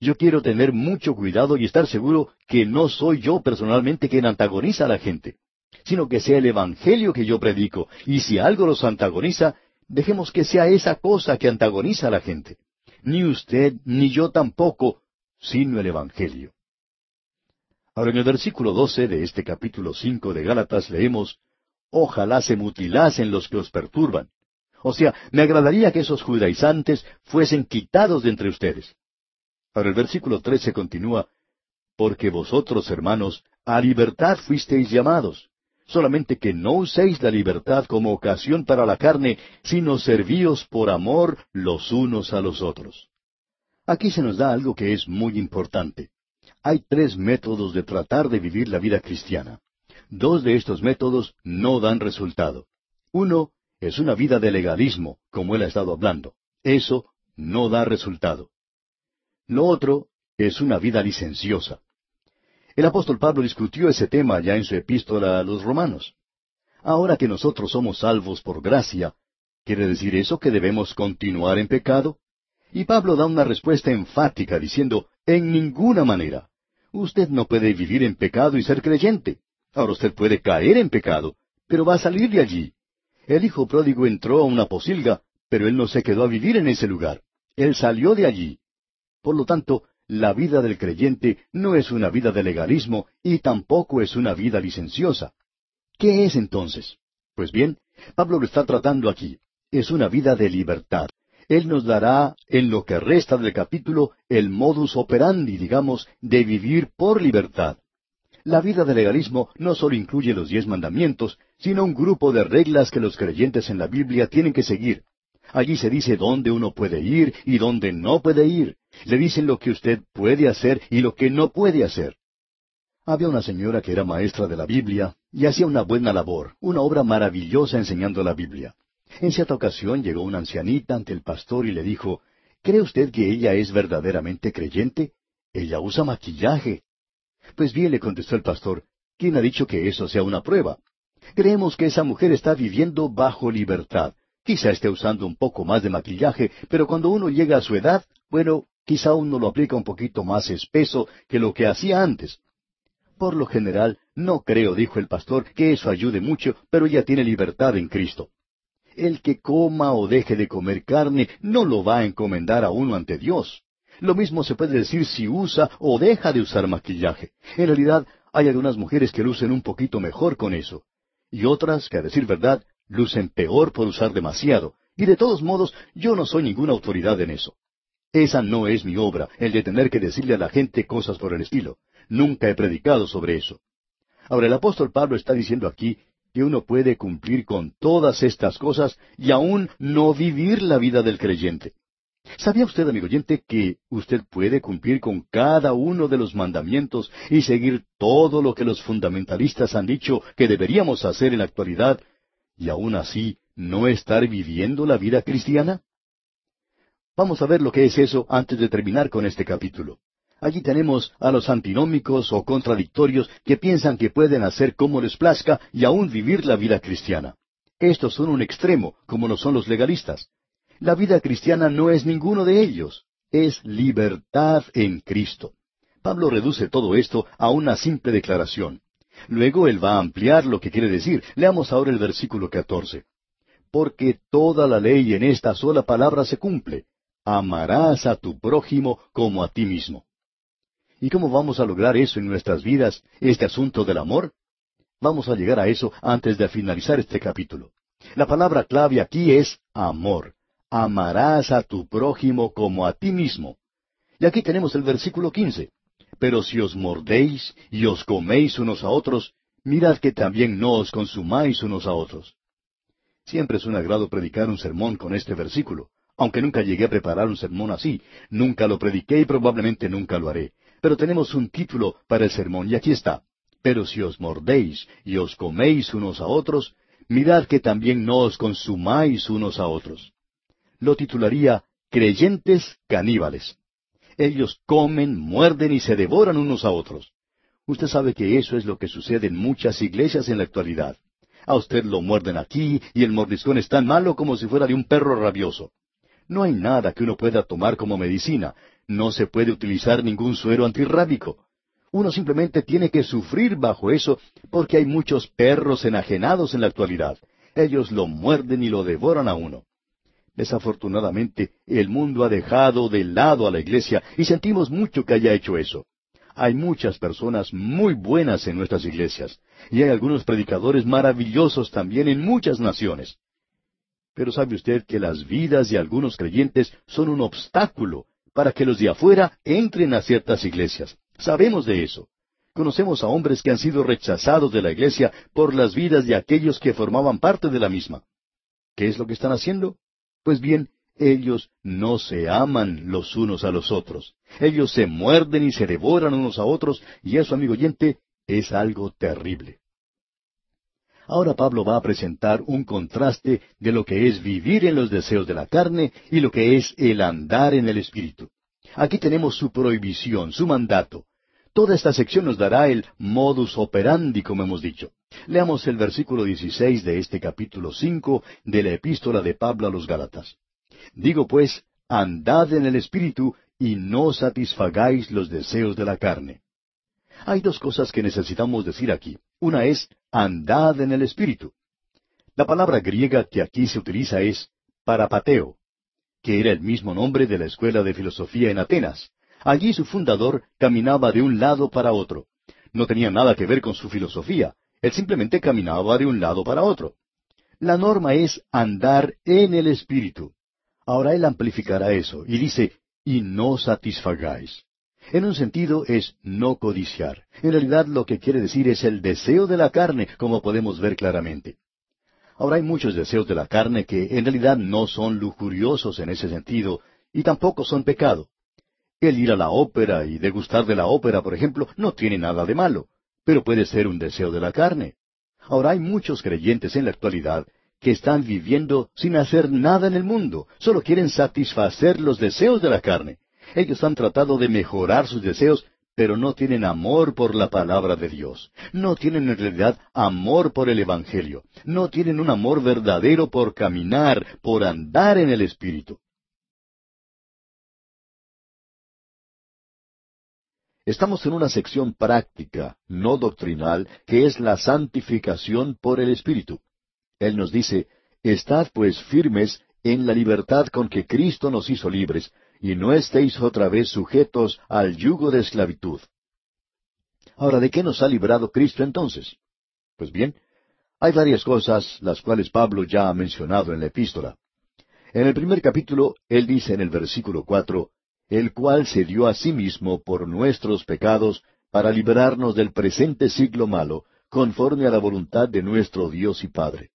Yo quiero tener mucho cuidado y estar seguro que no soy yo personalmente quien antagoniza a la gente, sino que sea el Evangelio que yo predico, y si algo los antagoniza, dejemos que sea esa cosa que antagoniza a la gente. Ni usted, ni yo tampoco, sino el Evangelio. Ahora en el versículo doce de este capítulo cinco de Gálatas leemos, Ojalá se mutilasen los que os perturban. O sea, me agradaría que esos judaizantes fuesen quitados de entre ustedes. Ahora el versículo trece continúa, Porque vosotros, hermanos, a libertad fuisteis llamados, solamente que no uséis la libertad como ocasión para la carne, sino servíos por amor los unos a los otros. Aquí se nos da algo que es muy importante. Hay tres métodos de tratar de vivir la vida cristiana. Dos de estos métodos no dan resultado. Uno es una vida de legalismo, como él ha estado hablando. Eso no da resultado. Lo otro es una vida licenciosa. El apóstol Pablo discutió ese tema ya en su epístola a los romanos. Ahora que nosotros somos salvos por gracia, ¿quiere decir eso que debemos continuar en pecado? Y Pablo da una respuesta enfática diciendo, en ninguna manera. Usted no puede vivir en pecado y ser creyente. Ahora usted puede caer en pecado, pero va a salir de allí. El hijo pródigo entró a una posilga, pero él no se quedó a vivir en ese lugar. Él salió de allí. Por lo tanto, la vida del creyente no es una vida de legalismo y tampoco es una vida licenciosa. ¿Qué es entonces? Pues bien, Pablo lo está tratando aquí. Es una vida de libertad. Él nos dará, en lo que resta del capítulo, el modus operandi, digamos, de vivir por libertad. La vida de legalismo no solo incluye los diez mandamientos, sino un grupo de reglas que los creyentes en la Biblia tienen que seguir. Allí se dice dónde uno puede ir y dónde no puede ir. Le dicen lo que usted puede hacer y lo que no puede hacer. Había una señora que era maestra de la Biblia y hacía una buena labor, una obra maravillosa enseñando la Biblia. En cierta ocasión llegó una ancianita ante el pastor y le dijo, ¿Cree usted que ella es verdaderamente creyente? Ella usa maquillaje. Pues bien, le contestó el pastor, ¿quién ha dicho que eso sea una prueba? Creemos que esa mujer está viviendo bajo libertad. Quizá esté usando un poco más de maquillaje, pero cuando uno llega a su edad, bueno, quizá uno lo aplica un poquito más espeso que lo que hacía antes. Por lo general, no creo, dijo el pastor, que eso ayude mucho, pero ella tiene libertad en Cristo. El que coma o deje de comer carne no lo va a encomendar a uno ante Dios. Lo mismo se puede decir si usa o deja de usar maquillaje. En realidad, hay algunas mujeres que lucen un poquito mejor con eso, y otras que, a decir verdad, lucen peor por usar demasiado. Y de todos modos, yo no soy ninguna autoridad en eso. Esa no es mi obra, el de tener que decirle a la gente cosas por el estilo. Nunca he predicado sobre eso. Ahora el apóstol Pablo está diciendo aquí que uno puede cumplir con todas estas cosas y aún no vivir la vida del creyente. ¿Sabía usted, amigo oyente, que usted puede cumplir con cada uno de los mandamientos y seguir todo lo que los fundamentalistas han dicho que deberíamos hacer en la actualidad y aún así no estar viviendo la vida cristiana? Vamos a ver lo que es eso antes de terminar con este capítulo. Allí tenemos a los antinómicos o contradictorios que piensan que pueden hacer como les plazca y aún vivir la vida cristiana. Estos son un extremo, como lo son los legalistas. La vida cristiana no es ninguno de ellos, es libertad en Cristo. Pablo reduce todo esto a una simple declaración. Luego él va a ampliar lo que quiere decir. Leamos ahora el versículo 14. Porque toda la ley en esta sola palabra se cumple. Amarás a tu prójimo como a ti mismo. ¿Y cómo vamos a lograr eso en nuestras vidas, este asunto del amor? Vamos a llegar a eso antes de finalizar este capítulo. La palabra clave aquí es amor amarás a tu prójimo como a ti mismo. Y aquí tenemos el versículo quince. Pero si os mordéis y os coméis unos a otros, mirad que también no os consumáis unos a otros. Siempre es un agrado predicar un sermón con este versículo, aunque nunca llegué a preparar un sermón así, nunca lo prediqué y probablemente nunca lo haré. Pero tenemos un título para el sermón y aquí está. Pero si os mordéis y os coméis unos a otros, mirad que también no os consumáis unos a otros lo titularía Creyentes caníbales. Ellos comen, muerden y se devoran unos a otros. Usted sabe que eso es lo que sucede en muchas iglesias en la actualidad. A usted lo muerden aquí y el mordiscón es tan malo como si fuera de un perro rabioso. No hay nada que uno pueda tomar como medicina. No se puede utilizar ningún suero antirrábico. Uno simplemente tiene que sufrir bajo eso porque hay muchos perros enajenados en la actualidad. Ellos lo muerden y lo devoran a uno. Desafortunadamente, el mundo ha dejado de lado a la iglesia y sentimos mucho que haya hecho eso. Hay muchas personas muy buenas en nuestras iglesias y hay algunos predicadores maravillosos también en muchas naciones. Pero sabe usted que las vidas de algunos creyentes son un obstáculo para que los de afuera entren a ciertas iglesias. Sabemos de eso. Conocemos a hombres que han sido rechazados de la iglesia por las vidas de aquellos que formaban parte de la misma. ¿Qué es lo que están haciendo? Pues bien, ellos no se aman los unos a los otros. Ellos se muerden y se devoran unos a otros, y eso, amigo oyente, es algo terrible. Ahora Pablo va a presentar un contraste de lo que es vivir en los deseos de la carne y lo que es el andar en el Espíritu. Aquí tenemos su prohibición, su mandato. Toda esta sección nos dará el modus operandi, como hemos dicho. Leamos el versículo 16 de este capítulo 5 de la epístola de Pablo a los Gálatas. Digo pues, andad en el Espíritu y no satisfagáis los deseos de la carne. Hay dos cosas que necesitamos decir aquí. Una es, andad en el Espíritu. La palabra griega que aquí se utiliza es parapateo, que era el mismo nombre de la escuela de filosofía en Atenas. Allí su fundador caminaba de un lado para otro. No tenía nada que ver con su filosofía. Él simplemente caminaba de un lado para otro. La norma es andar en el Espíritu. Ahora él amplificará eso y dice, y no satisfagáis. En un sentido es no codiciar. En realidad lo que quiere decir es el deseo de la carne, como podemos ver claramente. Ahora hay muchos deseos de la carne que en realidad no son lujuriosos en ese sentido y tampoco son pecado. El ir a la ópera y degustar de la ópera, por ejemplo, no tiene nada de malo, pero puede ser un deseo de la carne. Ahora hay muchos creyentes en la actualidad que están viviendo sin hacer nada en el mundo, solo quieren satisfacer los deseos de la carne. Ellos han tratado de mejorar sus deseos, pero no tienen amor por la palabra de Dios. No tienen en realidad amor por el Evangelio. No tienen un amor verdadero por caminar, por andar en el Espíritu. Estamos en una sección práctica, no doctrinal, que es la santificación por el Espíritu. Él nos dice, Estad pues firmes en la libertad con que Cristo nos hizo libres, y no estéis otra vez sujetos al yugo de esclavitud. Ahora, ¿de qué nos ha librado Cristo entonces? Pues bien, hay varias cosas las cuales Pablo ya ha mencionado en la epístola. En el primer capítulo, él dice en el versículo cuatro, el cual se dio a sí mismo por nuestros pecados para librarnos del presente siglo malo, conforme a la voluntad de nuestro Dios y Padre.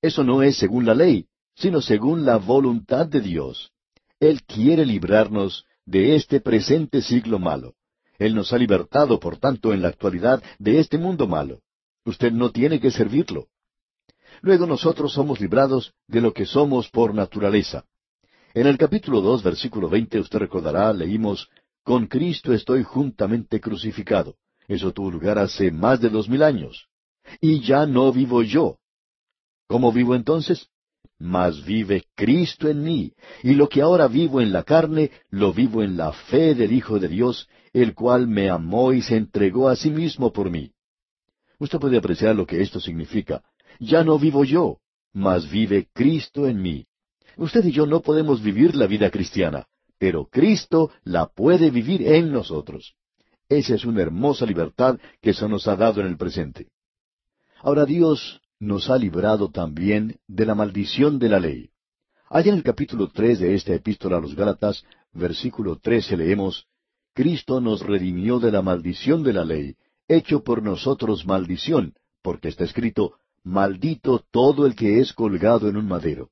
Eso no es según la ley, sino según la voluntad de Dios. Él quiere librarnos de este presente siglo malo. Él nos ha libertado, por tanto, en la actualidad de este mundo malo. Usted no tiene que servirlo. Luego nosotros somos librados de lo que somos por naturaleza. En el capítulo dos, versículo veinte, usted recordará, leímos, Con Cristo estoy juntamente crucificado. Eso tuvo lugar hace más de dos mil años. Y ya no vivo yo. ¿Cómo vivo entonces? Mas vive Cristo en mí, y lo que ahora vivo en la carne, lo vivo en la fe del Hijo de Dios, el cual me amó y se entregó a sí mismo por mí. Usted puede apreciar lo que esto significa. Ya no vivo yo, mas vive Cristo en mí. Usted y yo no podemos vivir la vida cristiana, pero Cristo la puede vivir en nosotros. Esa es una hermosa libertad que se nos ha dado en el presente. Ahora Dios nos ha librado también de la maldición de la ley. Allá en el capítulo tres de esta epístola a los Gálatas, versículo trece leemos, Cristo nos redimió de la maldición de la ley, hecho por nosotros maldición, porque está escrito, maldito todo el que es colgado en un madero.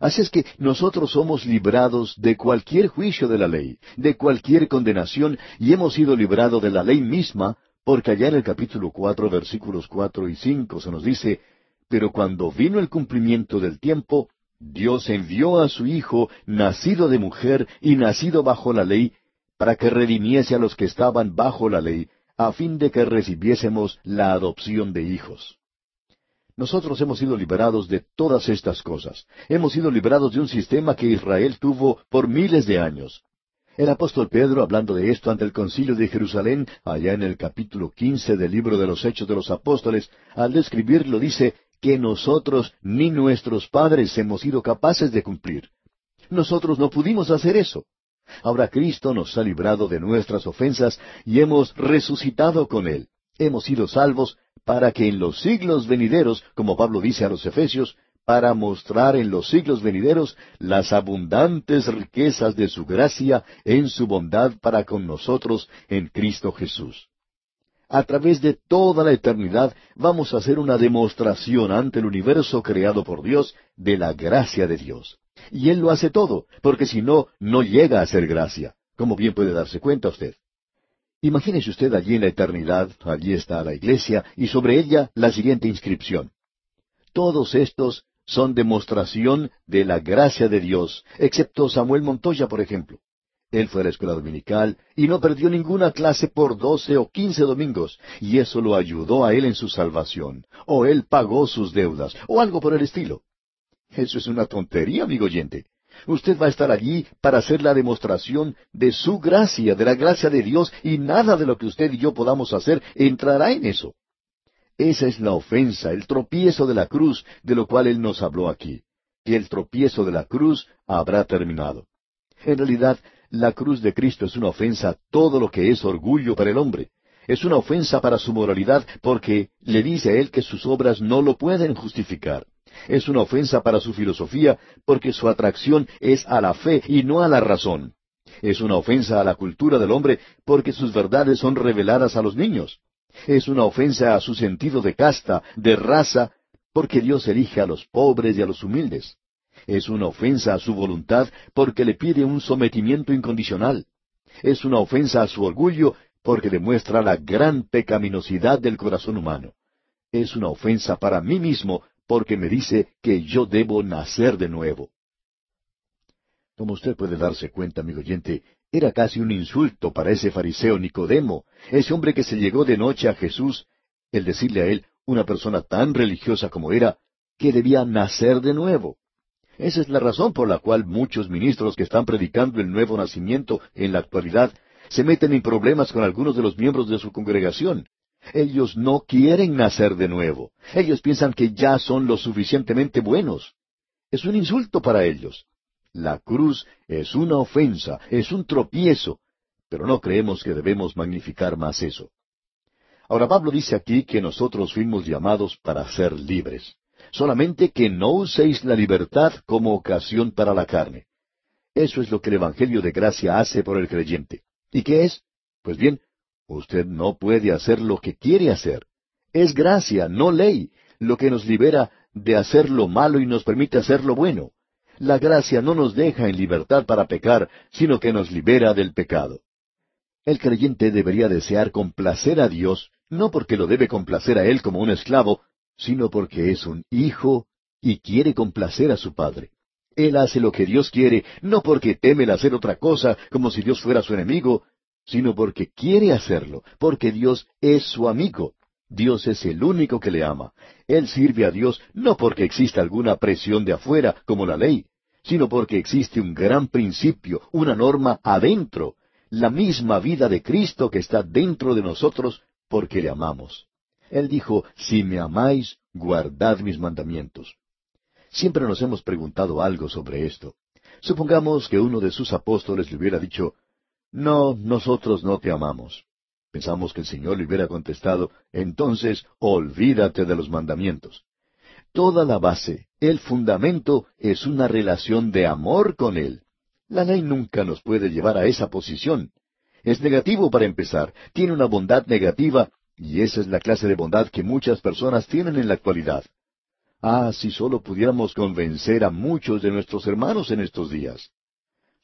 Así es que nosotros somos librados de cualquier juicio de la ley, de cualquier condenación, y hemos sido librados de la ley misma, porque allá en el capítulo cuatro, versículos cuatro y cinco se nos dice, pero cuando vino el cumplimiento del tiempo, Dios envió a su Hijo, nacido de mujer y nacido bajo la ley, para que redimiese a los que estaban bajo la ley, a fin de que recibiésemos la adopción de hijos. Nosotros hemos sido liberados de todas estas cosas. Hemos sido liberados de un sistema que Israel tuvo por miles de años. El apóstol Pedro, hablando de esto ante el concilio de Jerusalén, allá en el capítulo quince del libro de los Hechos de los Apóstoles, al describirlo dice que nosotros ni nuestros padres hemos sido capaces de cumplir. Nosotros no pudimos hacer eso. Ahora Cristo nos ha librado de nuestras ofensas y hemos resucitado con Él. Hemos sido salvos para que en los siglos venideros, como Pablo dice a los Efesios, para mostrar en los siglos venideros las abundantes riquezas de su gracia en su bondad para con nosotros en Cristo Jesús. A través de toda la eternidad vamos a hacer una demostración ante el universo creado por Dios de la gracia de Dios. Y Él lo hace todo, porque si no, no llega a ser gracia, como bien puede darse cuenta usted. Imagínese usted allí en la eternidad, allí está la iglesia, y sobre ella la siguiente inscripción. Todos estos son demostración de la gracia de Dios, excepto Samuel Montoya, por ejemplo. Él fue a la escuela dominical y no perdió ninguna clase por doce o quince domingos, y eso lo ayudó a él en su salvación, o él pagó sus deudas, o algo por el estilo. Eso es una tontería, amigo oyente. Usted va a estar allí para hacer la demostración de su gracia, de la gracia de Dios, y nada de lo que usted y yo podamos hacer entrará en eso. Esa es la ofensa, el tropiezo de la cruz, de lo cual Él nos habló aquí. Que el tropiezo de la cruz habrá terminado. En realidad, la cruz de Cristo es una ofensa a todo lo que es orgullo para el hombre. Es una ofensa para su moralidad porque le dice a Él que sus obras no lo pueden justificar. Es una ofensa para su filosofía porque su atracción es a la fe y no a la razón. Es una ofensa a la cultura del hombre porque sus verdades son reveladas a los niños. Es una ofensa a su sentido de casta, de raza, porque Dios elige a los pobres y a los humildes. Es una ofensa a su voluntad porque le pide un sometimiento incondicional. Es una ofensa a su orgullo porque demuestra la gran pecaminosidad del corazón humano. Es una ofensa para mí mismo porque me dice que yo debo nacer de nuevo. Como usted puede darse cuenta, amigo oyente, era casi un insulto para ese fariseo Nicodemo, ese hombre que se llegó de noche a Jesús, el decirle a él, una persona tan religiosa como era, que debía nacer de nuevo. Esa es la razón por la cual muchos ministros que están predicando el nuevo nacimiento en la actualidad se meten en problemas con algunos de los miembros de su congregación. Ellos no quieren nacer de nuevo. Ellos piensan que ya son lo suficientemente buenos. Es un insulto para ellos. La cruz es una ofensa, es un tropiezo, pero no creemos que debemos magnificar más eso. Ahora Pablo dice aquí que nosotros fuimos llamados para ser libres, solamente que no uséis la libertad como ocasión para la carne. Eso es lo que el Evangelio de gracia hace por el creyente. ¿Y qué es? Pues bien, usted no puede hacer lo que quiere hacer. Es gracia, no ley, lo que nos libera de hacer lo malo y nos permite hacer lo bueno. La gracia no nos deja en libertad para pecar, sino que nos libera del pecado. El creyente debería desear complacer a Dios, no porque lo debe complacer a Él como un esclavo, sino porque es un hijo y quiere complacer a su padre. Él hace lo que Dios quiere, no porque teme el hacer otra cosa, como si Dios fuera su enemigo, sino porque quiere hacerlo, porque Dios es su amigo. Dios es el único que le ama. Él sirve a Dios no porque exista alguna presión de afuera, como la ley, sino porque existe un gran principio, una norma adentro, la misma vida de Cristo que está dentro de nosotros porque le amamos. Él dijo, si me amáis, guardad mis mandamientos. Siempre nos hemos preguntado algo sobre esto. Supongamos que uno de sus apóstoles le hubiera dicho, no, nosotros no te amamos. Pensamos que el Señor le hubiera contestado, entonces olvídate de los mandamientos. Toda la base, el fundamento, es una relación de amor con Él. La ley nunca nos puede llevar a esa posición. Es negativo para empezar, tiene una bondad negativa, y esa es la clase de bondad que muchas personas tienen en la actualidad. Ah, si solo pudiéramos convencer a muchos de nuestros hermanos en estos días.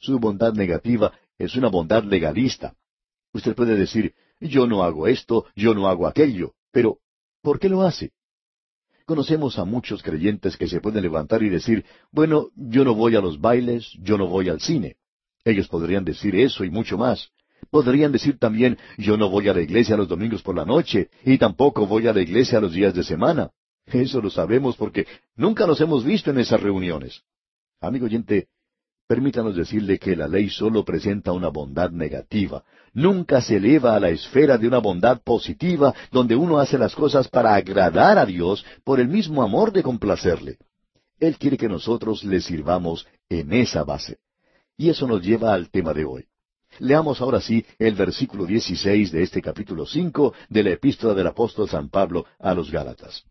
Su bondad negativa es una bondad legalista. Usted puede decir, yo no hago esto, yo no hago aquello, pero ¿por qué lo hace? Conocemos a muchos creyentes que se pueden levantar y decir, bueno, yo no voy a los bailes, yo no voy al cine. Ellos podrían decir eso y mucho más. Podrían decir también, yo no voy a la iglesia los domingos por la noche, y tampoco voy a la iglesia los días de semana. Eso lo sabemos porque nunca nos hemos visto en esas reuniones. Amigo oyente, Permítanos decirle que la ley solo presenta una bondad negativa. Nunca se eleva a la esfera de una bondad positiva donde uno hace las cosas para agradar a Dios por el mismo amor de complacerle. Él quiere que nosotros le sirvamos en esa base. Y eso nos lleva al tema de hoy. Leamos ahora sí el versículo 16 de este capítulo 5 de la epístola del apóstol San Pablo a los Gálatas.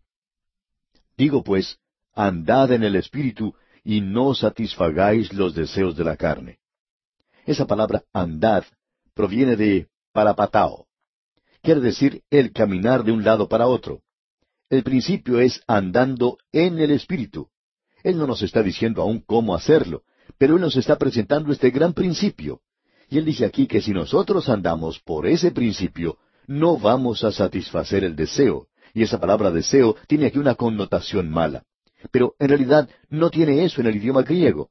Digo pues, andad en el Espíritu y no satisfagáis los deseos de la carne. Esa palabra andad proviene de parapatao. Quiere decir el caminar de un lado para otro. El principio es andando en el Espíritu. Él no nos está diciendo aún cómo hacerlo, pero Él nos está presentando este gran principio. Y Él dice aquí que si nosotros andamos por ese principio, no vamos a satisfacer el deseo. Y esa palabra deseo tiene aquí una connotación mala. Pero en realidad no tiene eso en el idioma griego.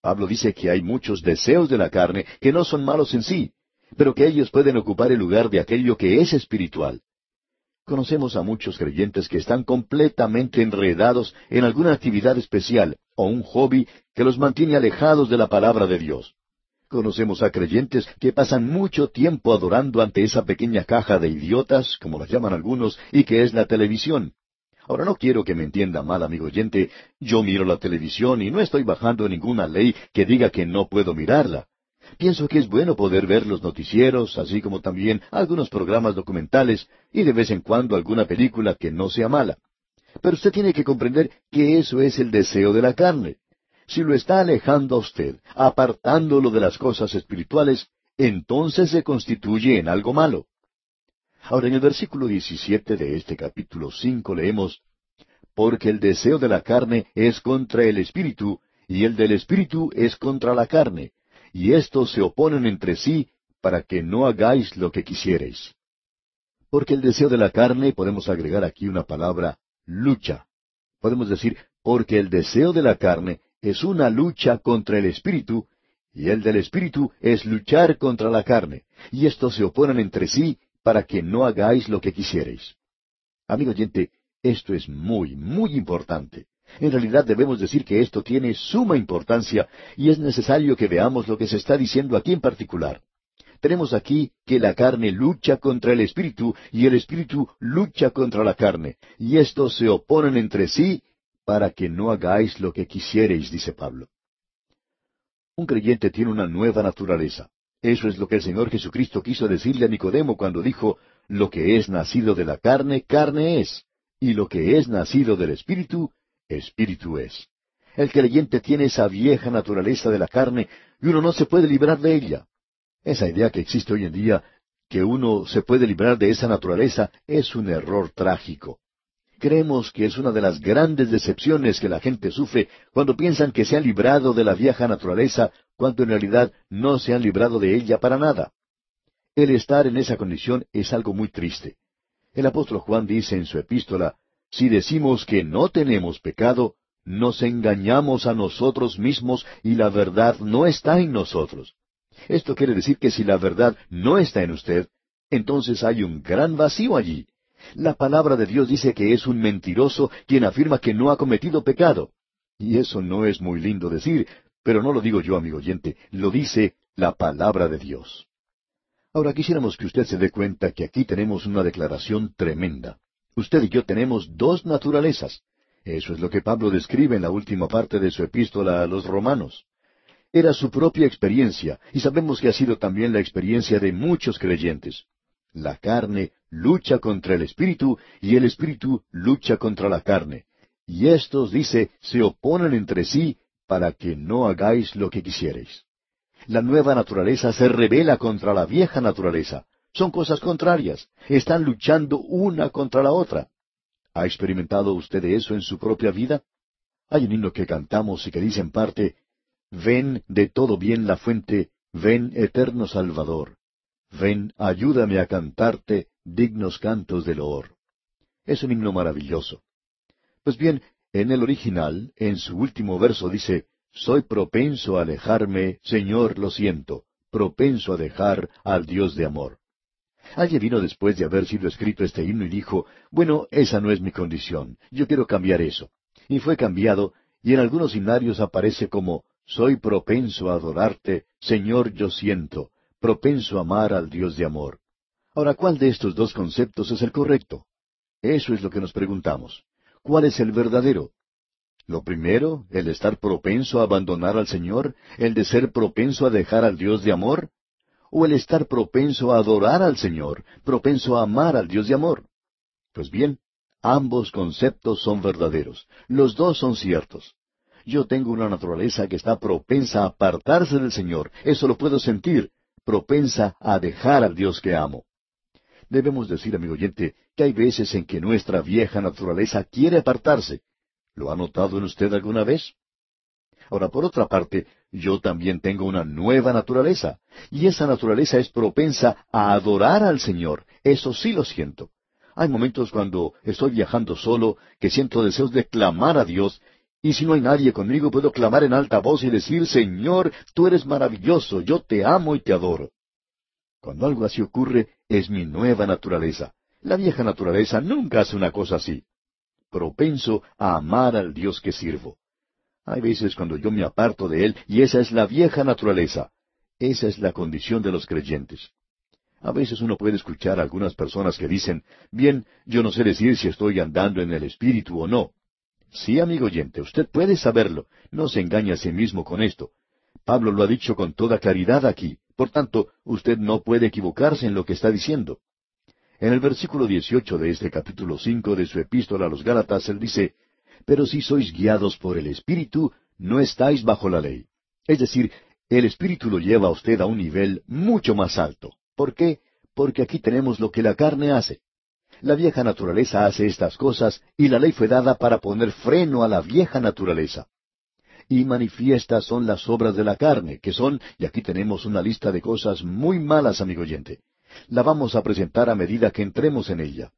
Pablo dice que hay muchos deseos de la carne que no son malos en sí, pero que ellos pueden ocupar el lugar de aquello que es espiritual. Conocemos a muchos creyentes que están completamente enredados en alguna actividad especial o un hobby que los mantiene alejados de la palabra de Dios. Conocemos a creyentes que pasan mucho tiempo adorando ante esa pequeña caja de idiotas, como las llaman algunos, y que es la televisión. Ahora no quiero que me entienda mal, amigo oyente, yo miro la televisión y no estoy bajando ninguna ley que diga que no puedo mirarla. Pienso que es bueno poder ver los noticieros, así como también algunos programas documentales y de vez en cuando alguna película que no sea mala. Pero usted tiene que comprender que eso es el deseo de la carne. Si lo está alejando a usted, apartándolo de las cosas espirituales, entonces se constituye en algo malo. Ahora, en el versículo 17 de este capítulo 5 leemos, Porque el deseo de la carne es contra el espíritu, y el del espíritu es contra la carne, y éstos se oponen entre sí para que no hagáis lo que quisiereis. Porque el deseo de la carne, podemos agregar aquí una palabra, lucha. Podemos decir, porque el deseo de la carne es una lucha contra el espíritu, y el del espíritu es luchar contra la carne, y estos se oponen entre sí para que no hagáis lo que quisierais. Amigo oyente, esto es muy, muy importante. En realidad debemos decir que esto tiene suma importancia y es necesario que veamos lo que se está diciendo aquí en particular. Tenemos aquí que la carne lucha contra el espíritu y el espíritu lucha contra la carne, y estos se oponen entre sí para que no hagáis lo que quisiereis, dice Pablo. Un creyente tiene una nueva naturaleza. Eso es lo que el Señor Jesucristo quiso decirle a Nicodemo cuando dijo, lo que es nacido de la carne, carne es, y lo que es nacido del espíritu, espíritu es. El creyente tiene esa vieja naturaleza de la carne y uno no se puede librar de ella. Esa idea que existe hoy en día, que uno se puede librar de esa naturaleza, es un error trágico. Creemos que es una de las grandes decepciones que la gente sufre cuando piensan que se han librado de la vieja naturaleza, cuando en realidad no se han librado de ella para nada. El estar en esa condición es algo muy triste. El apóstol Juan dice en su epístola, si decimos que no tenemos pecado, nos engañamos a nosotros mismos y la verdad no está en nosotros. Esto quiere decir que si la verdad no está en usted, entonces hay un gran vacío allí. La palabra de Dios dice que es un mentiroso quien afirma que no ha cometido pecado. Y eso no es muy lindo decir, pero no lo digo yo, amigo oyente, lo dice la palabra de Dios. Ahora quisiéramos que usted se dé cuenta que aquí tenemos una declaración tremenda. Usted y yo tenemos dos naturalezas. Eso es lo que Pablo describe en la última parte de su epístola a los romanos. Era su propia experiencia, y sabemos que ha sido también la experiencia de muchos creyentes. La carne lucha contra el espíritu y el espíritu lucha contra la carne. Y estos, dice, se oponen entre sí para que no hagáis lo que quisierais. La nueva naturaleza se revela contra la vieja naturaleza. Son cosas contrarias. Están luchando una contra la otra. ¿Ha experimentado usted eso en su propia vida? Hay un himno que cantamos y que dice en parte, Ven de todo bien la fuente, ven eterno Salvador. Ven, ayúdame a cantarte dignos cantos de loor. Es un himno maravilloso. Pues bien, en el original, en su último verso dice, Soy propenso a alejarme, Señor, lo siento, propenso a dejar al Dios de amor. Alguien vino después de haber sido escrito este himno y dijo, Bueno, esa no es mi condición, yo quiero cambiar eso. Y fue cambiado, y en algunos himnarios aparece como, soy propenso a adorarte, Señor yo siento, propenso a amar al Dios de amor. Ahora, ¿cuál de estos dos conceptos es el correcto? Eso es lo que nos preguntamos. ¿Cuál es el verdadero? Lo primero, el estar propenso a abandonar al Señor, el de ser propenso a dejar al Dios de amor, o el estar propenso a adorar al Señor, propenso a amar al Dios de amor. Pues bien, ambos conceptos son verdaderos, los dos son ciertos. Yo tengo una naturaleza que está propensa a apartarse del Señor, eso lo puedo sentir, propensa a dejar al Dios que amo. Debemos decir, amigo oyente, hay veces en que nuestra vieja naturaleza quiere apartarse. ¿Lo ha notado en usted alguna vez? Ahora, por otra parte, yo también tengo una nueva naturaleza, y esa naturaleza es propensa a adorar al Señor. Eso sí lo siento. Hay momentos cuando estoy viajando solo que siento deseos de clamar a Dios y si no hay nadie conmigo, puedo clamar en alta voz y decir, Señor, tú eres maravilloso, yo te amo y te adoro. Cuando algo así ocurre, es mi nueva naturaleza. La vieja naturaleza nunca hace una cosa así. Propenso a amar al Dios que sirvo. Hay veces cuando yo me aparto de Él y esa es la vieja naturaleza. Esa es la condición de los creyentes. A veces uno puede escuchar a algunas personas que dicen, bien, yo no sé decir si estoy andando en el Espíritu o no. Sí, amigo oyente, usted puede saberlo. No se engañe a sí mismo con esto. Pablo lo ha dicho con toda claridad aquí. Por tanto, usted no puede equivocarse en lo que está diciendo. En el versículo 18 de este capítulo 5 de su epístola a los Gálatas, él dice, Pero si sois guiados por el Espíritu, no estáis bajo la ley. Es decir, el Espíritu lo lleva a usted a un nivel mucho más alto. ¿Por qué? Porque aquí tenemos lo que la carne hace. La vieja naturaleza hace estas cosas y la ley fue dada para poner freno a la vieja naturaleza. Y manifiestas son las obras de la carne, que son, y aquí tenemos una lista de cosas muy malas, amigo oyente. La vamos a presentar a medida que entremos en ella.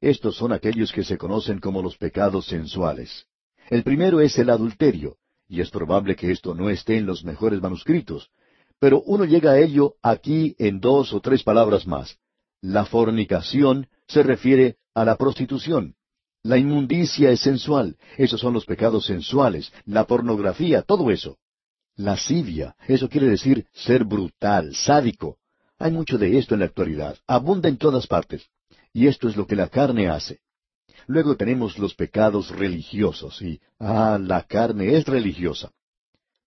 Estos son aquellos que se conocen como los pecados sensuales. El primero es el adulterio, y es probable que esto no esté en los mejores manuscritos, pero uno llega a ello aquí en dos o tres palabras más. La fornicación se refiere a la prostitución. La inmundicia es sensual. Esos son los pecados sensuales. La pornografía, todo eso. Lascivia, eso quiere decir ser brutal, sádico. Hay mucho de esto en la actualidad. Abunda en todas partes. Y esto es lo que la carne hace. Luego tenemos los pecados religiosos y, ah, la carne es religiosa.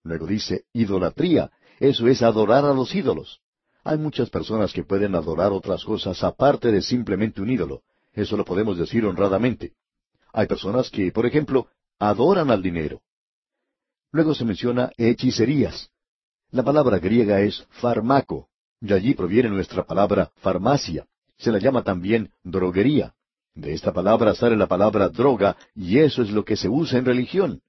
Luego dice idolatría, eso es adorar a los ídolos. Hay muchas personas que pueden adorar otras cosas aparte de simplemente un ídolo. Eso lo podemos decir honradamente. Hay personas que, por ejemplo, adoran al dinero. Luego se menciona hechicerías. La palabra griega es farmaco, y allí proviene nuestra palabra farmacia. Se la llama también droguería. De esta palabra sale la palabra droga, y eso es lo que se usa en religión.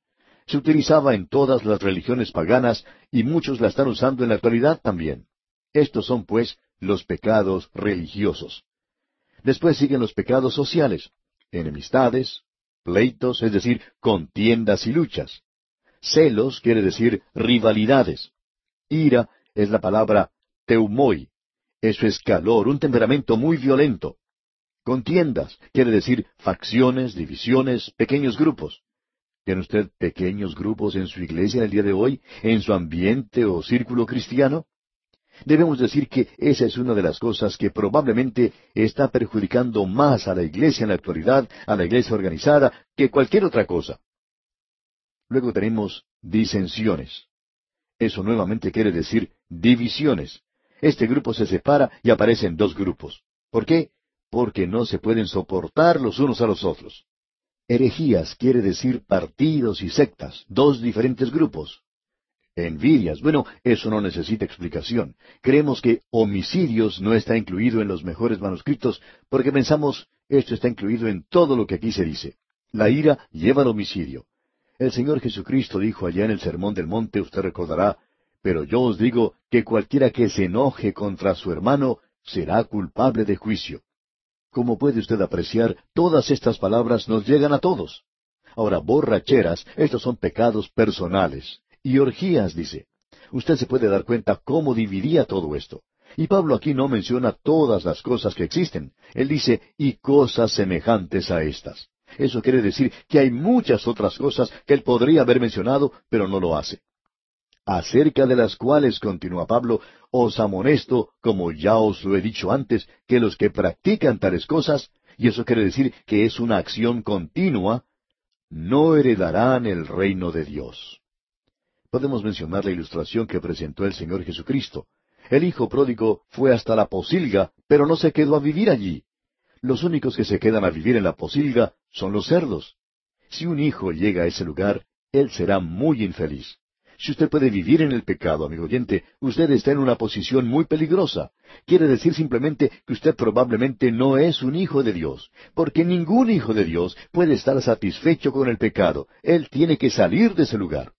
Se utilizaba en todas las religiones paganas y muchos la están usando en la actualidad también. Estos son, pues, los pecados religiosos. Después siguen los pecados sociales, enemistades, pleitos, es decir, contiendas y luchas. Celos quiere decir rivalidades. Ira es la palabra teumoi. Eso es calor, un temperamento muy violento. Contiendas quiere decir facciones, divisiones, pequeños grupos. ¿Tiene usted pequeños grupos en su iglesia el día de hoy, en su ambiente o círculo cristiano? Debemos decir que esa es una de las cosas que probablemente está perjudicando más a la iglesia en la actualidad, a la iglesia organizada, que cualquier otra cosa. Luego tenemos disensiones. Eso nuevamente quiere decir divisiones. Este grupo se separa y aparecen dos grupos. ¿Por qué? Porque no se pueden soportar los unos a los otros. Herejías quiere decir partidos y sectas, dos diferentes grupos. Envidias, bueno, eso no necesita explicación. Creemos que homicidios no está incluido en los mejores manuscritos porque pensamos esto está incluido en todo lo que aquí se dice. La ira lleva al homicidio. El Señor Jesucristo dijo allá en el Sermón del Monte, usted recordará, pero yo os digo que cualquiera que se enoje contra su hermano será culpable de juicio. Como puede usted apreciar, todas estas palabras nos llegan a todos. Ahora, borracheras, estos son pecados personales. Y orgías, dice. Usted se puede dar cuenta cómo dividía todo esto. Y Pablo aquí no menciona todas las cosas que existen. Él dice, y cosas semejantes a estas. Eso quiere decir que hay muchas otras cosas que él podría haber mencionado, pero no lo hace acerca de las cuales, continúa Pablo, os amonesto, como ya os lo he dicho antes, que los que practican tales cosas, y eso quiere decir que es una acción continua, no heredarán el reino de Dios. Podemos mencionar la ilustración que presentó el Señor Jesucristo. El hijo pródigo fue hasta la posilga, pero no se quedó a vivir allí. Los únicos que se quedan a vivir en la posilga son los cerdos. Si un hijo llega a ese lugar, él será muy infeliz. Si usted puede vivir en el pecado, amigo oyente, usted está en una posición muy peligrosa. Quiere decir simplemente que usted probablemente no es un hijo de Dios, porque ningún hijo de Dios puede estar satisfecho con el pecado. Él tiene que salir de ese lugar.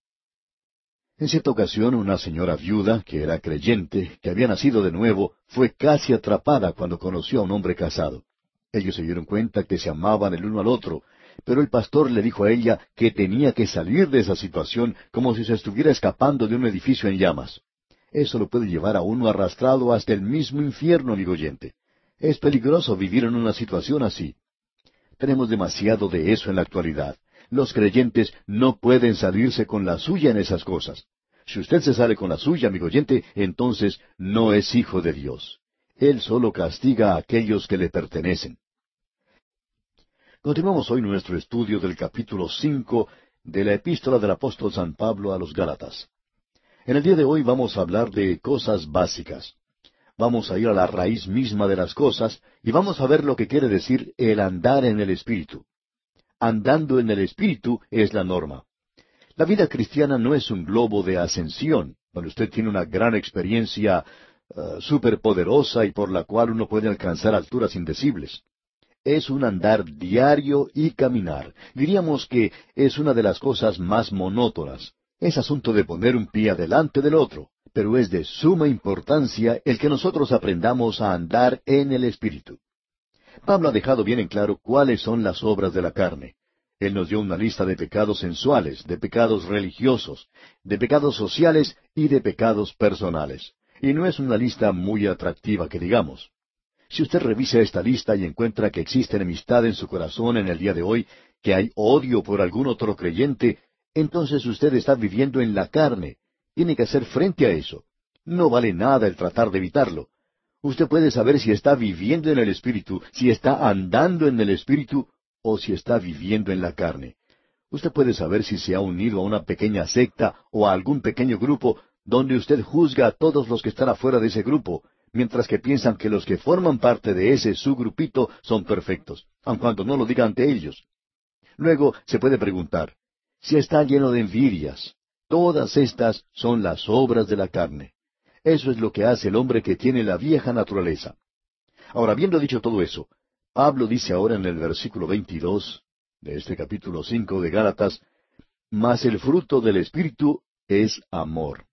En cierta ocasión, una señora viuda, que era creyente, que había nacido de nuevo, fue casi atrapada cuando conoció a un hombre casado. Ellos se dieron cuenta que se amaban el uno al otro, pero el pastor le dijo a ella que tenía que salir de esa situación como si se estuviera escapando de un edificio en llamas. Eso lo puede llevar a uno arrastrado hasta el mismo infierno, amigo oyente. Es peligroso vivir en una situación así. Tenemos demasiado de eso en la actualidad. Los creyentes no pueden salirse con la suya en esas cosas. Si usted se sale con la suya, amigo oyente, entonces no es hijo de Dios. Él solo castiga a aquellos que le pertenecen. Continuamos hoy nuestro estudio del capítulo cinco de la epístola del apóstol San Pablo a los Gálatas. En el día de hoy vamos a hablar de cosas básicas. Vamos a ir a la raíz misma de las cosas y vamos a ver lo que quiere decir el andar en el Espíritu. Andando en el Espíritu es la norma. La vida cristiana no es un globo de ascensión, donde usted tiene una gran experiencia uh, superpoderosa y por la cual uno puede alcanzar alturas indecibles es un andar diario y caminar. Diríamos que es una de las cosas más monótonas. Es asunto de poner un pie adelante del otro, pero es de suma importancia el que nosotros aprendamos a andar en el Espíritu. Pablo ha dejado bien en claro cuáles son las obras de la carne. Él nos dio una lista de pecados sensuales, de pecados religiosos, de pecados sociales y de pecados personales. Y no es una lista muy atractiva que digamos. Si usted revisa esta lista y encuentra que existe enemistad en su corazón en el día de hoy, que hay odio por algún otro creyente, entonces usted está viviendo en la carne. Tiene que hacer frente a eso. No vale nada el tratar de evitarlo. Usted puede saber si está viviendo en el Espíritu, si está andando en el Espíritu o si está viviendo en la carne. Usted puede saber si se ha unido a una pequeña secta o a algún pequeño grupo donde usted juzga a todos los que están afuera de ese grupo, mientras que piensan que los que forman parte de ese su grupito son perfectos, aun cuando no lo diga ante ellos. Luego se puede preguntar, si está lleno de envidias, todas estas son las obras de la carne. Eso es lo que hace el hombre que tiene la vieja naturaleza. Ahora, habiendo dicho todo eso, Pablo dice ahora en el versículo 22 de este capítulo 5 de Gálatas, mas el fruto del Espíritu es amor.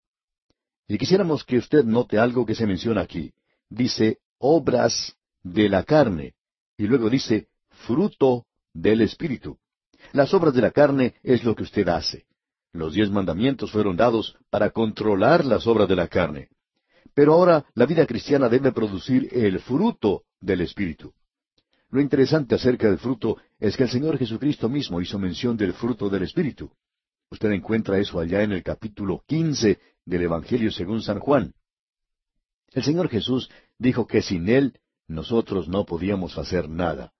Y quisiéramos que usted note algo que se menciona aquí. Dice obras de la carne y luego dice fruto del Espíritu. Las obras de la carne es lo que usted hace. Los diez mandamientos fueron dados para controlar las obras de la carne. Pero ahora la vida cristiana debe producir el fruto del Espíritu. Lo interesante acerca del fruto es que el Señor Jesucristo mismo hizo mención del fruto del Espíritu. Usted encuentra eso allá en el capítulo quince del Evangelio según San Juan. El Señor Jesús dijo que sin Él nosotros no podíamos hacer nada.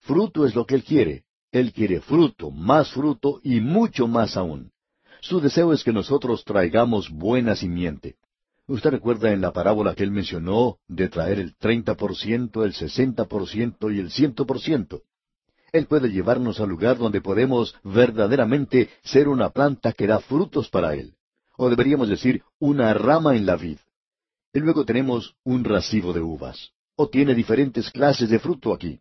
Fruto es lo que Él quiere. Él quiere fruto, más fruto y mucho más aún. Su deseo es que nosotros traigamos buena simiente. Usted recuerda en la parábola que él mencionó de traer el treinta por ciento, el sesenta por ciento y el ciento por ciento. Él puede llevarnos al lugar donde podemos verdaderamente ser una planta que da frutos para Él o deberíamos decir una rama en la vid. Y luego tenemos un racimo de uvas. O tiene diferentes clases de fruto aquí.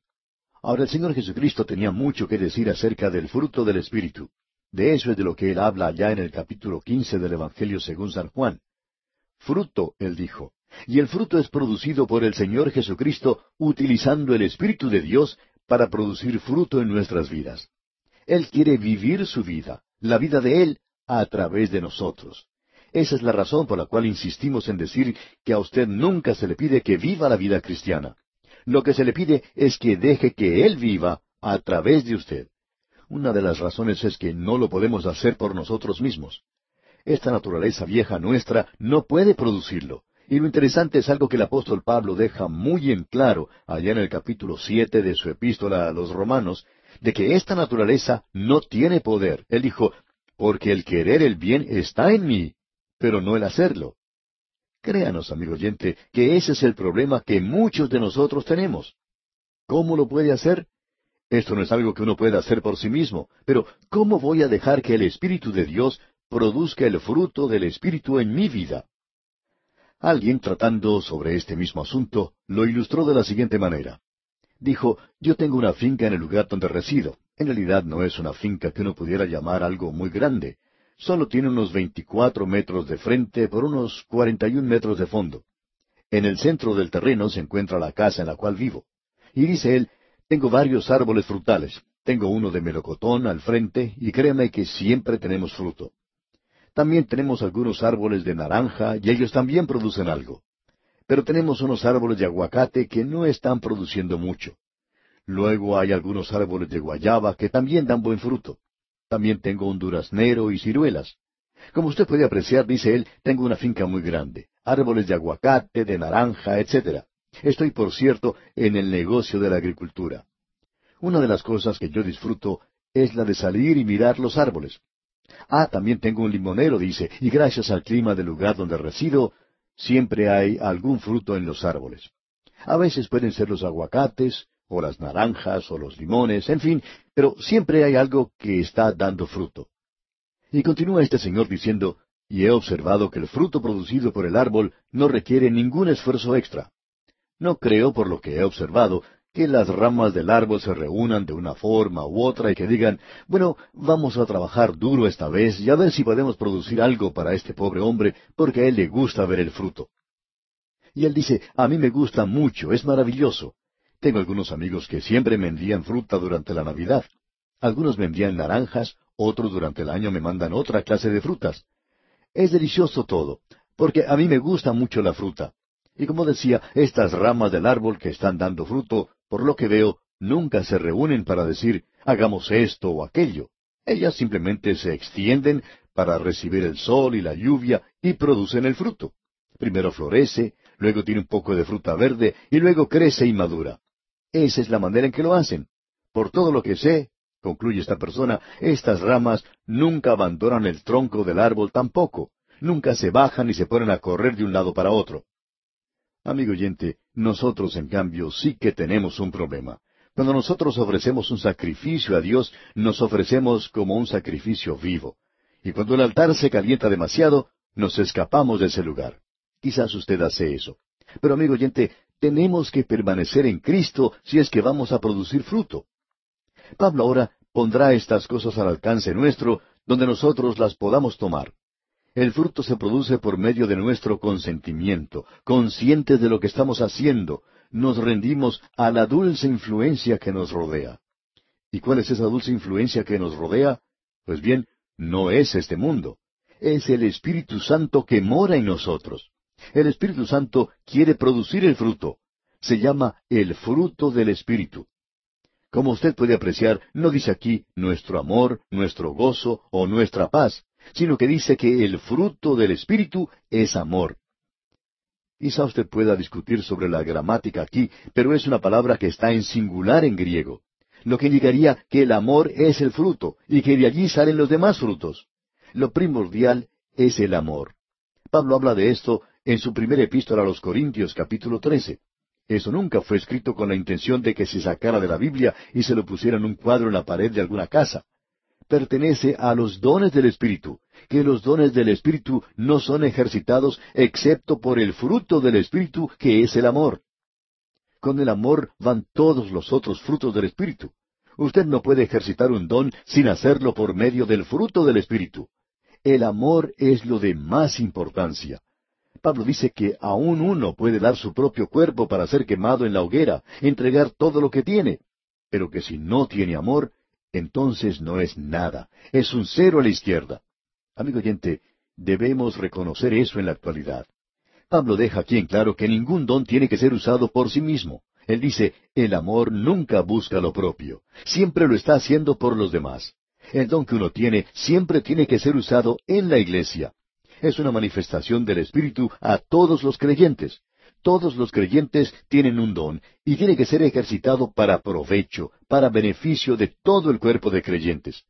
Ahora el Señor Jesucristo tenía mucho que decir acerca del fruto del Espíritu. De eso es de lo que él habla allá en el capítulo quince del Evangelio según San Juan. Fruto, él dijo. Y el fruto es producido por el Señor Jesucristo utilizando el Espíritu de Dios para producir fruto en nuestras vidas. Él quiere vivir su vida, la vida de Él, a través de nosotros. Esa es la razón por la cual insistimos en decir que a usted nunca se le pide que viva la vida cristiana. Lo que se le pide es que deje que Él viva a través de usted. Una de las razones es que no lo podemos hacer por nosotros mismos. Esta naturaleza vieja nuestra no puede producirlo. Y lo interesante es algo que el apóstol Pablo deja muy en claro allá en el capítulo siete de su epístola a los romanos, de que esta naturaleza no tiene poder. Él dijo, porque el querer el bien está en mí, pero no el hacerlo. Créanos, amigo oyente, que ese es el problema que muchos de nosotros tenemos. ¿Cómo lo puede hacer? Esto no es algo que uno pueda hacer por sí mismo, pero ¿cómo voy a dejar que el Espíritu de Dios produzca el fruto del Espíritu en mi vida? Alguien tratando sobre este mismo asunto lo ilustró de la siguiente manera. Dijo, yo tengo una finca en el lugar donde resido. En realidad no es una finca que uno pudiera llamar algo muy grande. Solo tiene unos veinticuatro metros de frente por unos cuarenta y un metros de fondo. En el centro del terreno se encuentra la casa en la cual vivo. Y dice él, tengo varios árboles frutales. Tengo uno de melocotón al frente y créeme que siempre tenemos fruto. También tenemos algunos árboles de naranja y ellos también producen algo. Pero tenemos unos árboles de aguacate que no están produciendo mucho. Luego hay algunos árboles de guayaba que también dan buen fruto. También tengo un duraznero y ciruelas. Como usted puede apreciar, dice él, tengo una finca muy grande, árboles de aguacate, de naranja, etc. Estoy, por cierto, en el negocio de la agricultura. Una de las cosas que yo disfruto es la de salir y mirar los árboles. Ah, también tengo un limonero, dice, y gracias al clima del lugar donde resido, siempre hay algún fruto en los árboles. A veces pueden ser los aguacates, o las naranjas, o los limones, en fin, pero siempre hay algo que está dando fruto. Y continúa este señor diciendo, y he observado que el fruto producido por el árbol no requiere ningún esfuerzo extra. No creo, por lo que he observado, que las ramas del árbol se reúnan de una forma u otra y que digan, bueno, vamos a trabajar duro esta vez y a ver si podemos producir algo para este pobre hombre porque a él le gusta ver el fruto. Y él dice, a mí me gusta mucho, es maravilloso. Tengo algunos amigos que siempre me envían fruta durante la Navidad. Algunos me envían naranjas, otros durante el año me mandan otra clase de frutas. Es delicioso todo, porque a mí me gusta mucho la fruta. Y como decía, estas ramas del árbol que están dando fruto, por lo que veo, nunca se reúnen para decir, hagamos esto o aquello. Ellas simplemente se extienden para recibir el sol y la lluvia y producen el fruto. Primero florece, luego tiene un poco de fruta verde y luego crece y madura. Esa es la manera en que lo hacen. Por todo lo que sé, concluye esta persona, estas ramas nunca abandonan el tronco del árbol tampoco. Nunca se bajan y se ponen a correr de un lado para otro. Amigo oyente, nosotros en cambio sí que tenemos un problema. Cuando nosotros ofrecemos un sacrificio a Dios, nos ofrecemos como un sacrificio vivo. Y cuando el altar se calienta demasiado, nos escapamos de ese lugar. Quizás usted hace eso. Pero amigo oyente, tenemos que permanecer en Cristo si es que vamos a producir fruto. Pablo ahora pondrá estas cosas al alcance nuestro, donde nosotros las podamos tomar. El fruto se produce por medio de nuestro consentimiento, conscientes de lo que estamos haciendo, nos rendimos a la dulce influencia que nos rodea. ¿Y cuál es esa dulce influencia que nos rodea? Pues bien, no es este mundo. Es el Espíritu Santo que mora en nosotros. El Espíritu Santo quiere producir el fruto. Se llama el fruto del Espíritu. Como usted puede apreciar, no dice aquí nuestro amor, nuestro gozo o nuestra paz, sino que dice que el fruto del Espíritu es amor. Quizá usted pueda discutir sobre la gramática aquí, pero es una palabra que está en singular en griego, lo que indicaría que el amor es el fruto y que de allí salen los demás frutos. Lo primordial es el amor. Pablo habla de esto en su primera epístola a los Corintios capítulo 13. Eso nunca fue escrito con la intención de que se sacara de la Biblia y se lo pusiera en un cuadro en la pared de alguna casa pertenece a los dones del Espíritu, que los dones del Espíritu no son ejercitados excepto por el fruto del Espíritu, que es el amor. Con el amor van todos los otros frutos del Espíritu. Usted no puede ejercitar un don sin hacerlo por medio del fruto del Espíritu. El amor es lo de más importancia. Pablo dice que aún uno puede dar su propio cuerpo para ser quemado en la hoguera, entregar todo lo que tiene, pero que si no tiene amor, entonces no es nada, es un cero a la izquierda. Amigo oyente, debemos reconocer eso en la actualidad. Pablo deja aquí en claro que ningún don tiene que ser usado por sí mismo. Él dice, el amor nunca busca lo propio, siempre lo está haciendo por los demás. El don que uno tiene siempre tiene que ser usado en la iglesia. Es una manifestación del Espíritu a todos los creyentes. Todos los creyentes tienen un don y tiene que ser ejercitado para provecho, para beneficio de todo el cuerpo de creyentes.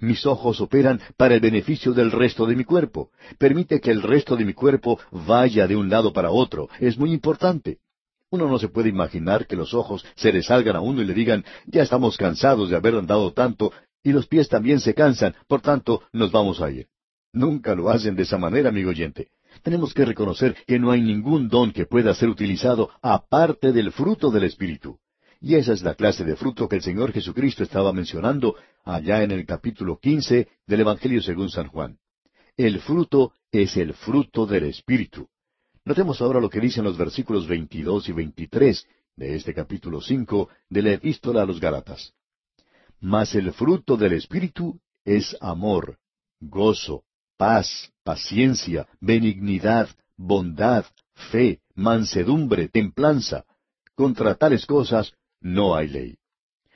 Mis ojos operan para el beneficio del resto de mi cuerpo. Permite que el resto de mi cuerpo vaya de un lado para otro. Es muy importante. Uno no se puede imaginar que los ojos se le salgan a uno y le digan, ya estamos cansados de haber andado tanto, y los pies también se cansan, por tanto nos vamos a ir. Nunca lo hacen de esa manera, amigo oyente tenemos que reconocer que no hay ningún don que pueda ser utilizado aparte del fruto del Espíritu. Y esa es la clase de fruto que el Señor Jesucristo estaba mencionando allá en el capítulo quince del Evangelio según San Juan. El fruto es el fruto del Espíritu. Notemos ahora lo que dicen los versículos veintidós y veintitrés de este capítulo cinco de la Epístola a los Gálatas. Mas el fruto del Espíritu es amor, gozo, paz, paciencia, benignidad, bondad, fe, mansedumbre, templanza. Contra tales cosas no hay ley.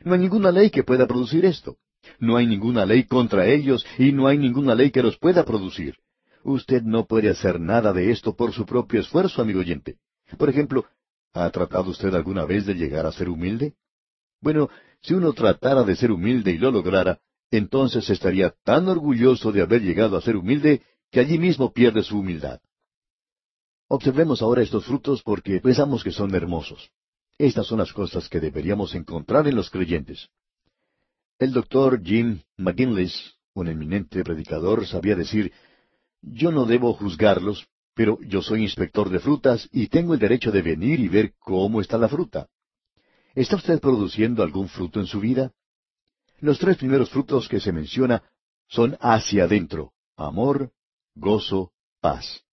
No hay ninguna ley que pueda producir esto. No hay ninguna ley contra ellos y no hay ninguna ley que los pueda producir. Usted no puede hacer nada de esto por su propio esfuerzo, amigo oyente. Por ejemplo, ¿ha tratado usted alguna vez de llegar a ser humilde? Bueno, si uno tratara de ser humilde y lo lograra, entonces estaría tan orgulloso de haber llegado a ser humilde que allí mismo pierde su humildad. Observemos ahora estos frutos porque pensamos que son hermosos. Estas son las cosas que deberíamos encontrar en los creyentes. El doctor Jim McGinless, un eminente predicador, sabía decir, yo no debo juzgarlos, pero yo soy inspector de frutas y tengo el derecho de venir y ver cómo está la fruta. ¿Está usted produciendo algún fruto en su vida? Los tres primeros frutos que se menciona son hacia adentro, amor, gozo, paz.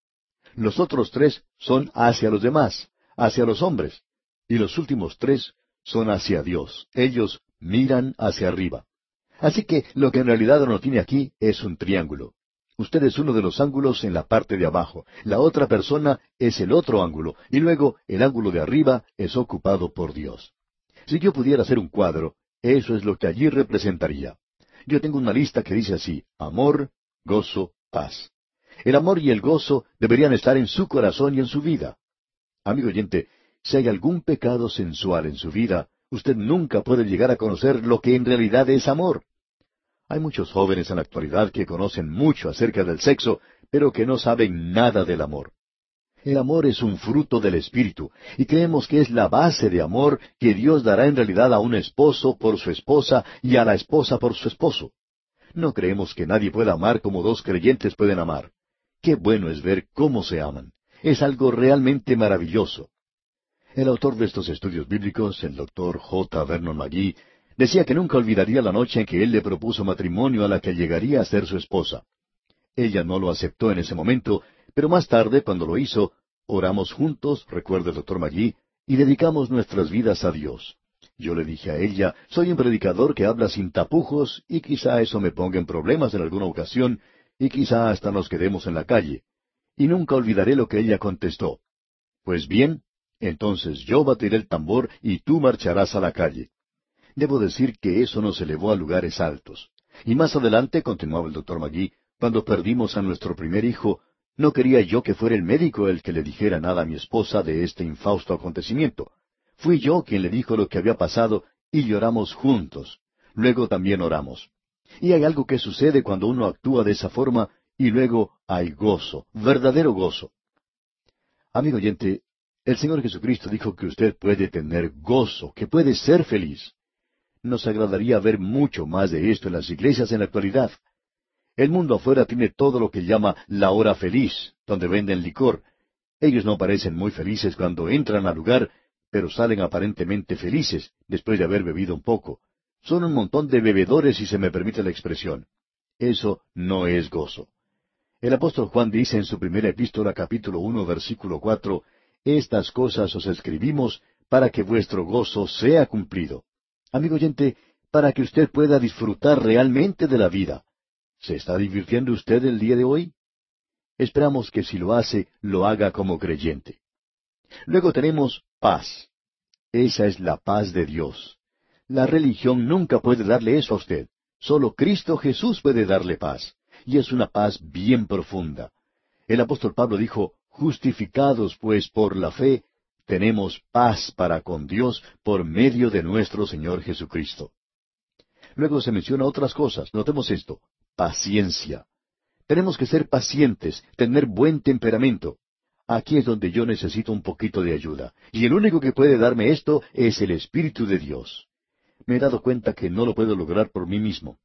Los otros tres son hacia los demás, hacia los hombres, y los últimos tres son hacia Dios. Ellos miran hacia arriba. Así que lo que en realidad uno tiene aquí es un triángulo. Usted es uno de los ángulos en la parte de abajo, la otra persona es el otro ángulo, y luego el ángulo de arriba es ocupado por Dios. Si yo pudiera hacer un cuadro, eso es lo que allí representaría. Yo tengo una lista que dice así, amor, gozo, paz. El amor y el gozo deberían estar en su corazón y en su vida. Amigo oyente, si hay algún pecado sensual en su vida, usted nunca puede llegar a conocer lo que en realidad es amor. Hay muchos jóvenes en la actualidad que conocen mucho acerca del sexo, pero que no saben nada del amor. El amor es un fruto del Espíritu, y creemos que es la base de amor que Dios dará en realidad a un esposo por su esposa y a la esposa por su esposo. No creemos que nadie pueda amar como dos creyentes pueden amar. Qué bueno es ver cómo se aman. Es algo realmente maravilloso. El autor de estos estudios bíblicos, el doctor J. Vernon McGee, Decía que nunca olvidaría la noche en que él le propuso matrimonio a la que llegaría a ser su esposa. Ella no lo aceptó en ese momento, pero más tarde, cuando lo hizo, oramos juntos, recuerda el doctor Magui, y dedicamos nuestras vidas a Dios. Yo le dije a ella, soy un predicador que habla sin tapujos, y quizá eso me ponga en problemas en alguna ocasión, y quizá hasta nos quedemos en la calle. Y nunca olvidaré lo que ella contestó. Pues bien, entonces yo batiré el tambor y tú marcharás a la calle. Debo decir que eso nos elevó a lugares altos. Y más adelante, continuaba el doctor Magui, cuando perdimos a nuestro primer hijo, no quería yo que fuera el médico el que le dijera nada a mi esposa de este infausto acontecimiento. Fui yo quien le dijo lo que había pasado y lloramos juntos. Luego también oramos. Y hay algo que sucede cuando uno actúa de esa forma y luego hay gozo, verdadero gozo. Amigo oyente, el Señor Jesucristo dijo que usted puede tener gozo, que puede ser feliz. Nos agradaría ver mucho más de esto en las iglesias en la actualidad. El mundo afuera tiene todo lo que llama la hora feliz, donde venden licor. Ellos no parecen muy felices cuando entran al lugar, pero salen aparentemente felices después de haber bebido un poco. Son un montón de bebedores, si se me permite la expresión. Eso no es gozo. El apóstol Juan dice en su primera epístola capítulo uno versículo cuatro, Estas cosas os escribimos para que vuestro gozo sea cumplido. Amigo oyente, para que usted pueda disfrutar realmente de la vida. ¿Se está divirtiendo usted el día de hoy? Esperamos que si lo hace, lo haga como creyente. Luego tenemos paz. Esa es la paz de Dios. La religión nunca puede darle eso a usted. Solo Cristo Jesús puede darle paz. Y es una paz bien profunda. El apóstol Pablo dijo, justificados pues por la fe, tenemos paz para con Dios por medio de nuestro Señor Jesucristo. Luego se menciona otras cosas. Notemos esto. Paciencia. Tenemos que ser pacientes, tener buen temperamento. Aquí es donde yo necesito un poquito de ayuda. Y el único que puede darme esto es el Espíritu de Dios. Me he dado cuenta que no lo puedo lograr por mí mismo.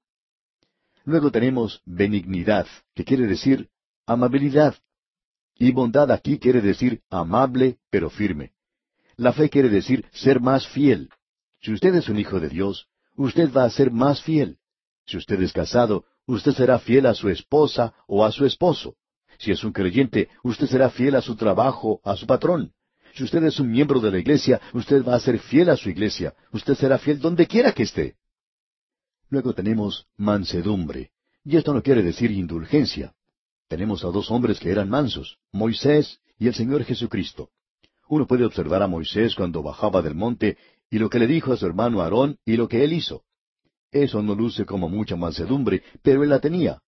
Luego tenemos benignidad, que quiere decir amabilidad. Y bondad aquí quiere decir amable pero firme. La fe quiere decir ser más fiel. Si usted es un hijo de Dios, usted va a ser más fiel. Si usted es casado, usted será fiel a su esposa o a su esposo. Si es un creyente, usted será fiel a su trabajo, a su patrón. Si usted es un miembro de la iglesia, usted va a ser fiel a su iglesia. Usted será fiel donde quiera que esté. Luego tenemos mansedumbre. Y esto no quiere decir indulgencia. Tenemos a dos hombres que eran mansos, Moisés y el Señor Jesucristo. Uno puede observar a Moisés cuando bajaba del monte y lo que le dijo a su hermano Aarón y lo que él hizo. Eso no luce como mucha mansedumbre, pero él la tenía.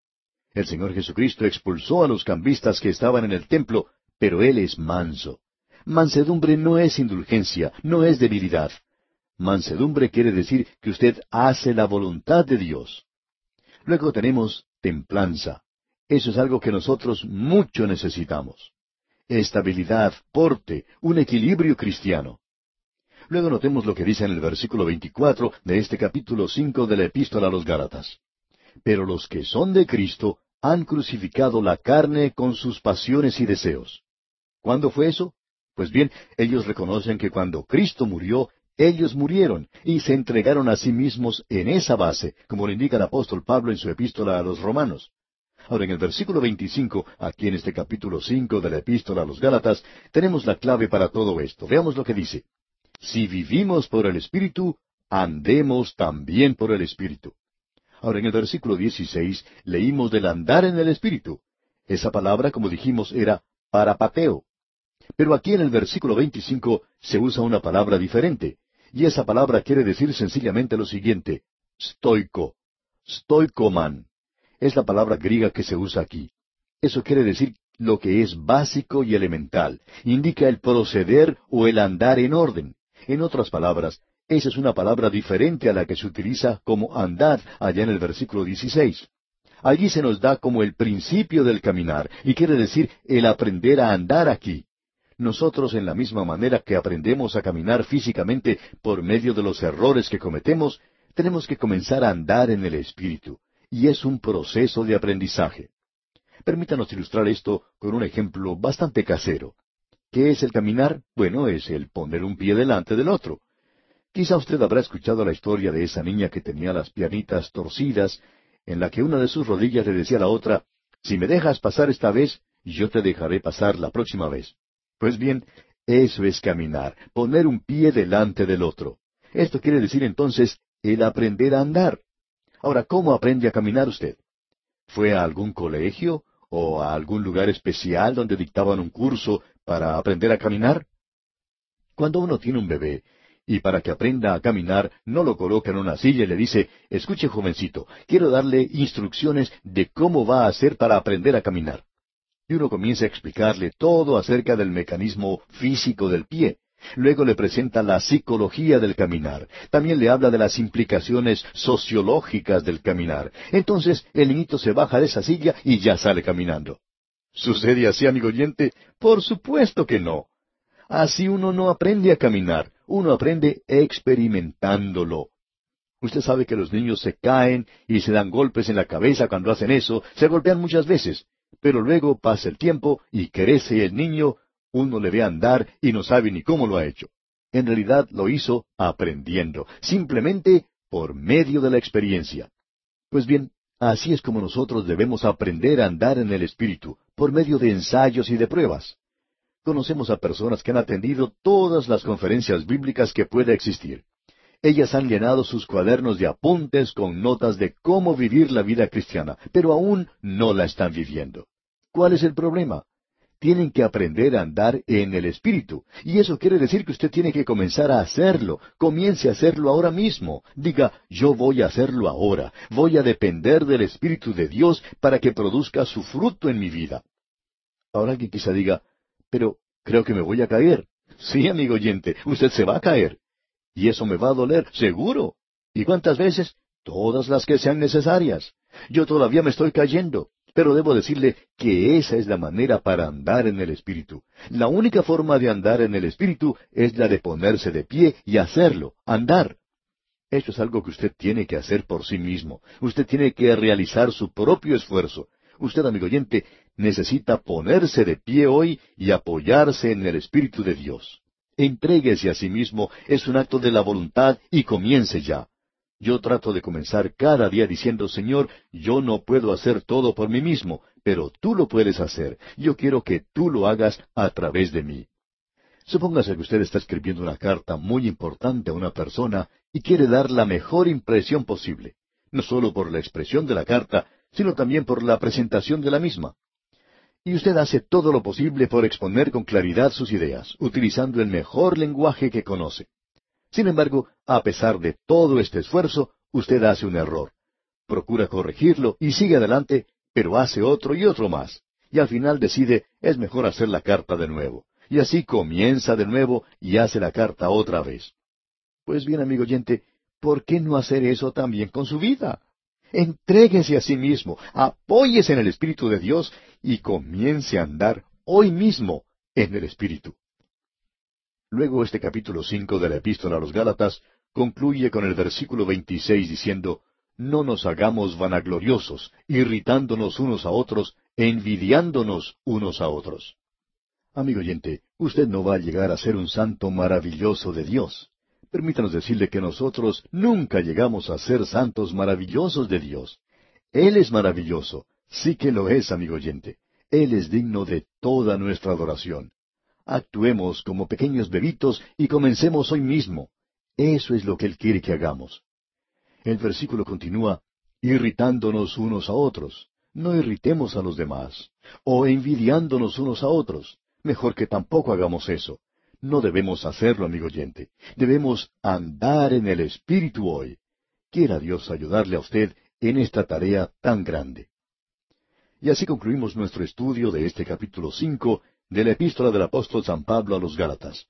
El Señor Jesucristo expulsó a los cambistas que estaban en el templo, pero él es manso. Mansedumbre no es indulgencia, no es debilidad. Mansedumbre quiere decir que usted hace la voluntad de Dios. Luego tenemos templanza. Eso es algo que nosotros mucho necesitamos estabilidad, porte, un equilibrio cristiano. Luego notemos lo que dice en el versículo 24 de este capítulo 5 de la epístola a los Gálatas. Pero los que son de Cristo han crucificado la carne con sus pasiones y deseos. ¿Cuándo fue eso? Pues bien, ellos reconocen que cuando Cristo murió, ellos murieron y se entregaron a sí mismos en esa base, como lo indica el apóstol Pablo en su epístola a los romanos. Ahora, en el versículo 25, aquí en este capítulo 5 de la epístola a los Gálatas, tenemos la clave para todo esto. Veamos lo que dice. Si vivimos por el Espíritu, andemos también por el Espíritu. Ahora en el versículo 16 leímos del andar en el Espíritu. Esa palabra, como dijimos, era parapateo. Pero aquí en el versículo 25 se usa una palabra diferente, y esa palabra quiere decir sencillamente lo siguiente, stoico, stoicoman. Es la palabra griega que se usa aquí. Eso quiere decir lo que es básico y elemental. Indica el proceder o el andar en orden. En otras palabras, esa es una palabra diferente a la que se utiliza como andar allá en el versículo 16. Allí se nos da como el principio del caminar, y quiere decir el aprender a andar aquí. Nosotros, en la misma manera que aprendemos a caminar físicamente por medio de los errores que cometemos, tenemos que comenzar a andar en el Espíritu, y es un proceso de aprendizaje. Permítanos ilustrar esto con un ejemplo bastante casero. ¿Qué es el caminar? Bueno, es el poner un pie delante del otro. Quizá usted habrá escuchado la historia de esa niña que tenía las piernitas torcidas, en la que una de sus rodillas le decía a la otra, si me dejas pasar esta vez, yo te dejaré pasar la próxima vez. Pues bien, eso es caminar, poner un pie delante del otro. Esto quiere decir entonces el aprender a andar. Ahora, ¿cómo aprende a caminar usted? ¿Fue a algún colegio o a algún lugar especial donde dictaban un curso para aprender a caminar? Cuando uno tiene un bebé, y para que aprenda a caminar no lo coloca en una silla y le dice, escuche jovencito, quiero darle instrucciones de cómo va a hacer para aprender a caminar. Y uno comienza a explicarle todo acerca del mecanismo físico del pie. Luego le presenta la psicología del caminar. También le habla de las implicaciones sociológicas del caminar. Entonces el niñito se baja de esa silla y ya sale caminando. ¿Sucede así, amigo oyente? Por supuesto que no. Así uno no aprende a caminar, uno aprende experimentándolo. Usted sabe que los niños se caen y se dan golpes en la cabeza cuando hacen eso, se golpean muchas veces, pero luego pasa el tiempo y crece el niño, uno le ve andar y no sabe ni cómo lo ha hecho. En realidad lo hizo aprendiendo, simplemente por medio de la experiencia. Pues bien, así es como nosotros debemos aprender a andar en el Espíritu, por medio de ensayos y de pruebas. Conocemos a personas que han atendido todas las conferencias bíblicas que pueda existir. Ellas han llenado sus cuadernos de apuntes con notas de cómo vivir la vida cristiana, pero aún no la están viviendo. ¿Cuál es el problema? Tienen que aprender a andar en el Espíritu. Y eso quiere decir que usted tiene que comenzar a hacerlo. Comience a hacerlo ahora mismo. Diga, yo voy a hacerlo ahora. Voy a depender del Espíritu de Dios para que produzca su fruto en mi vida. Ahora alguien quizá diga, pero creo que me voy a caer. Sí, amigo oyente, usted se va a caer. Y eso me va a doler, seguro. ¿Y cuántas veces? Todas las que sean necesarias. Yo todavía me estoy cayendo, pero debo decirle que esa es la manera para andar en el Espíritu. La única forma de andar en el Espíritu es la de ponerse de pie y hacerlo, andar. Eso es algo que usted tiene que hacer por sí mismo. Usted tiene que realizar su propio esfuerzo. Usted, amigo oyente, necesita ponerse de pie hoy y apoyarse en el Espíritu de Dios. Entréguese a sí mismo, es un acto de la voluntad y comience ya. Yo trato de comenzar cada día diciendo, Señor, yo no puedo hacer todo por mí mismo, pero tú lo puedes hacer. Yo quiero que tú lo hagas a través de mí. Supóngase que usted está escribiendo una carta muy importante a una persona y quiere dar la mejor impresión posible, no solo por la expresión de la carta, sino también por la presentación de la misma. Y usted hace todo lo posible por exponer con claridad sus ideas, utilizando el mejor lenguaje que conoce. Sin embargo, a pesar de todo este esfuerzo, usted hace un error. Procura corregirlo y sigue adelante, pero hace otro y otro más. Y al final decide, es mejor hacer la carta de nuevo. Y así comienza de nuevo y hace la carta otra vez. Pues bien, amigo oyente, ¿por qué no hacer eso también con su vida? Entréguese a sí mismo, apóyese en el Espíritu de Dios y comience a andar hoy mismo en el Espíritu. Luego este capítulo cinco de la Epístola a los Gálatas concluye con el versículo veintiséis diciendo No nos hagamos vanagloriosos, irritándonos unos a otros, envidiándonos unos a otros. Amigo oyente, usted no va a llegar a ser un santo maravilloso de Dios. Permítanos decirle que nosotros nunca llegamos a ser santos maravillosos de Dios. Él es maravilloso, sí que lo es, amigo oyente. Él es digno de toda nuestra adoración. Actuemos como pequeños bebitos y comencemos hoy mismo. Eso es lo que Él quiere que hagamos. El versículo continúa, irritándonos unos a otros. No irritemos a los demás. O envidiándonos unos a otros. Mejor que tampoco hagamos eso. No debemos hacerlo, amigo oyente. Debemos andar en el Espíritu hoy. Quiera Dios ayudarle a usted en esta tarea tan grande. Y así concluimos nuestro estudio de este capítulo cinco de la epístola del apóstol San Pablo a los Gálatas.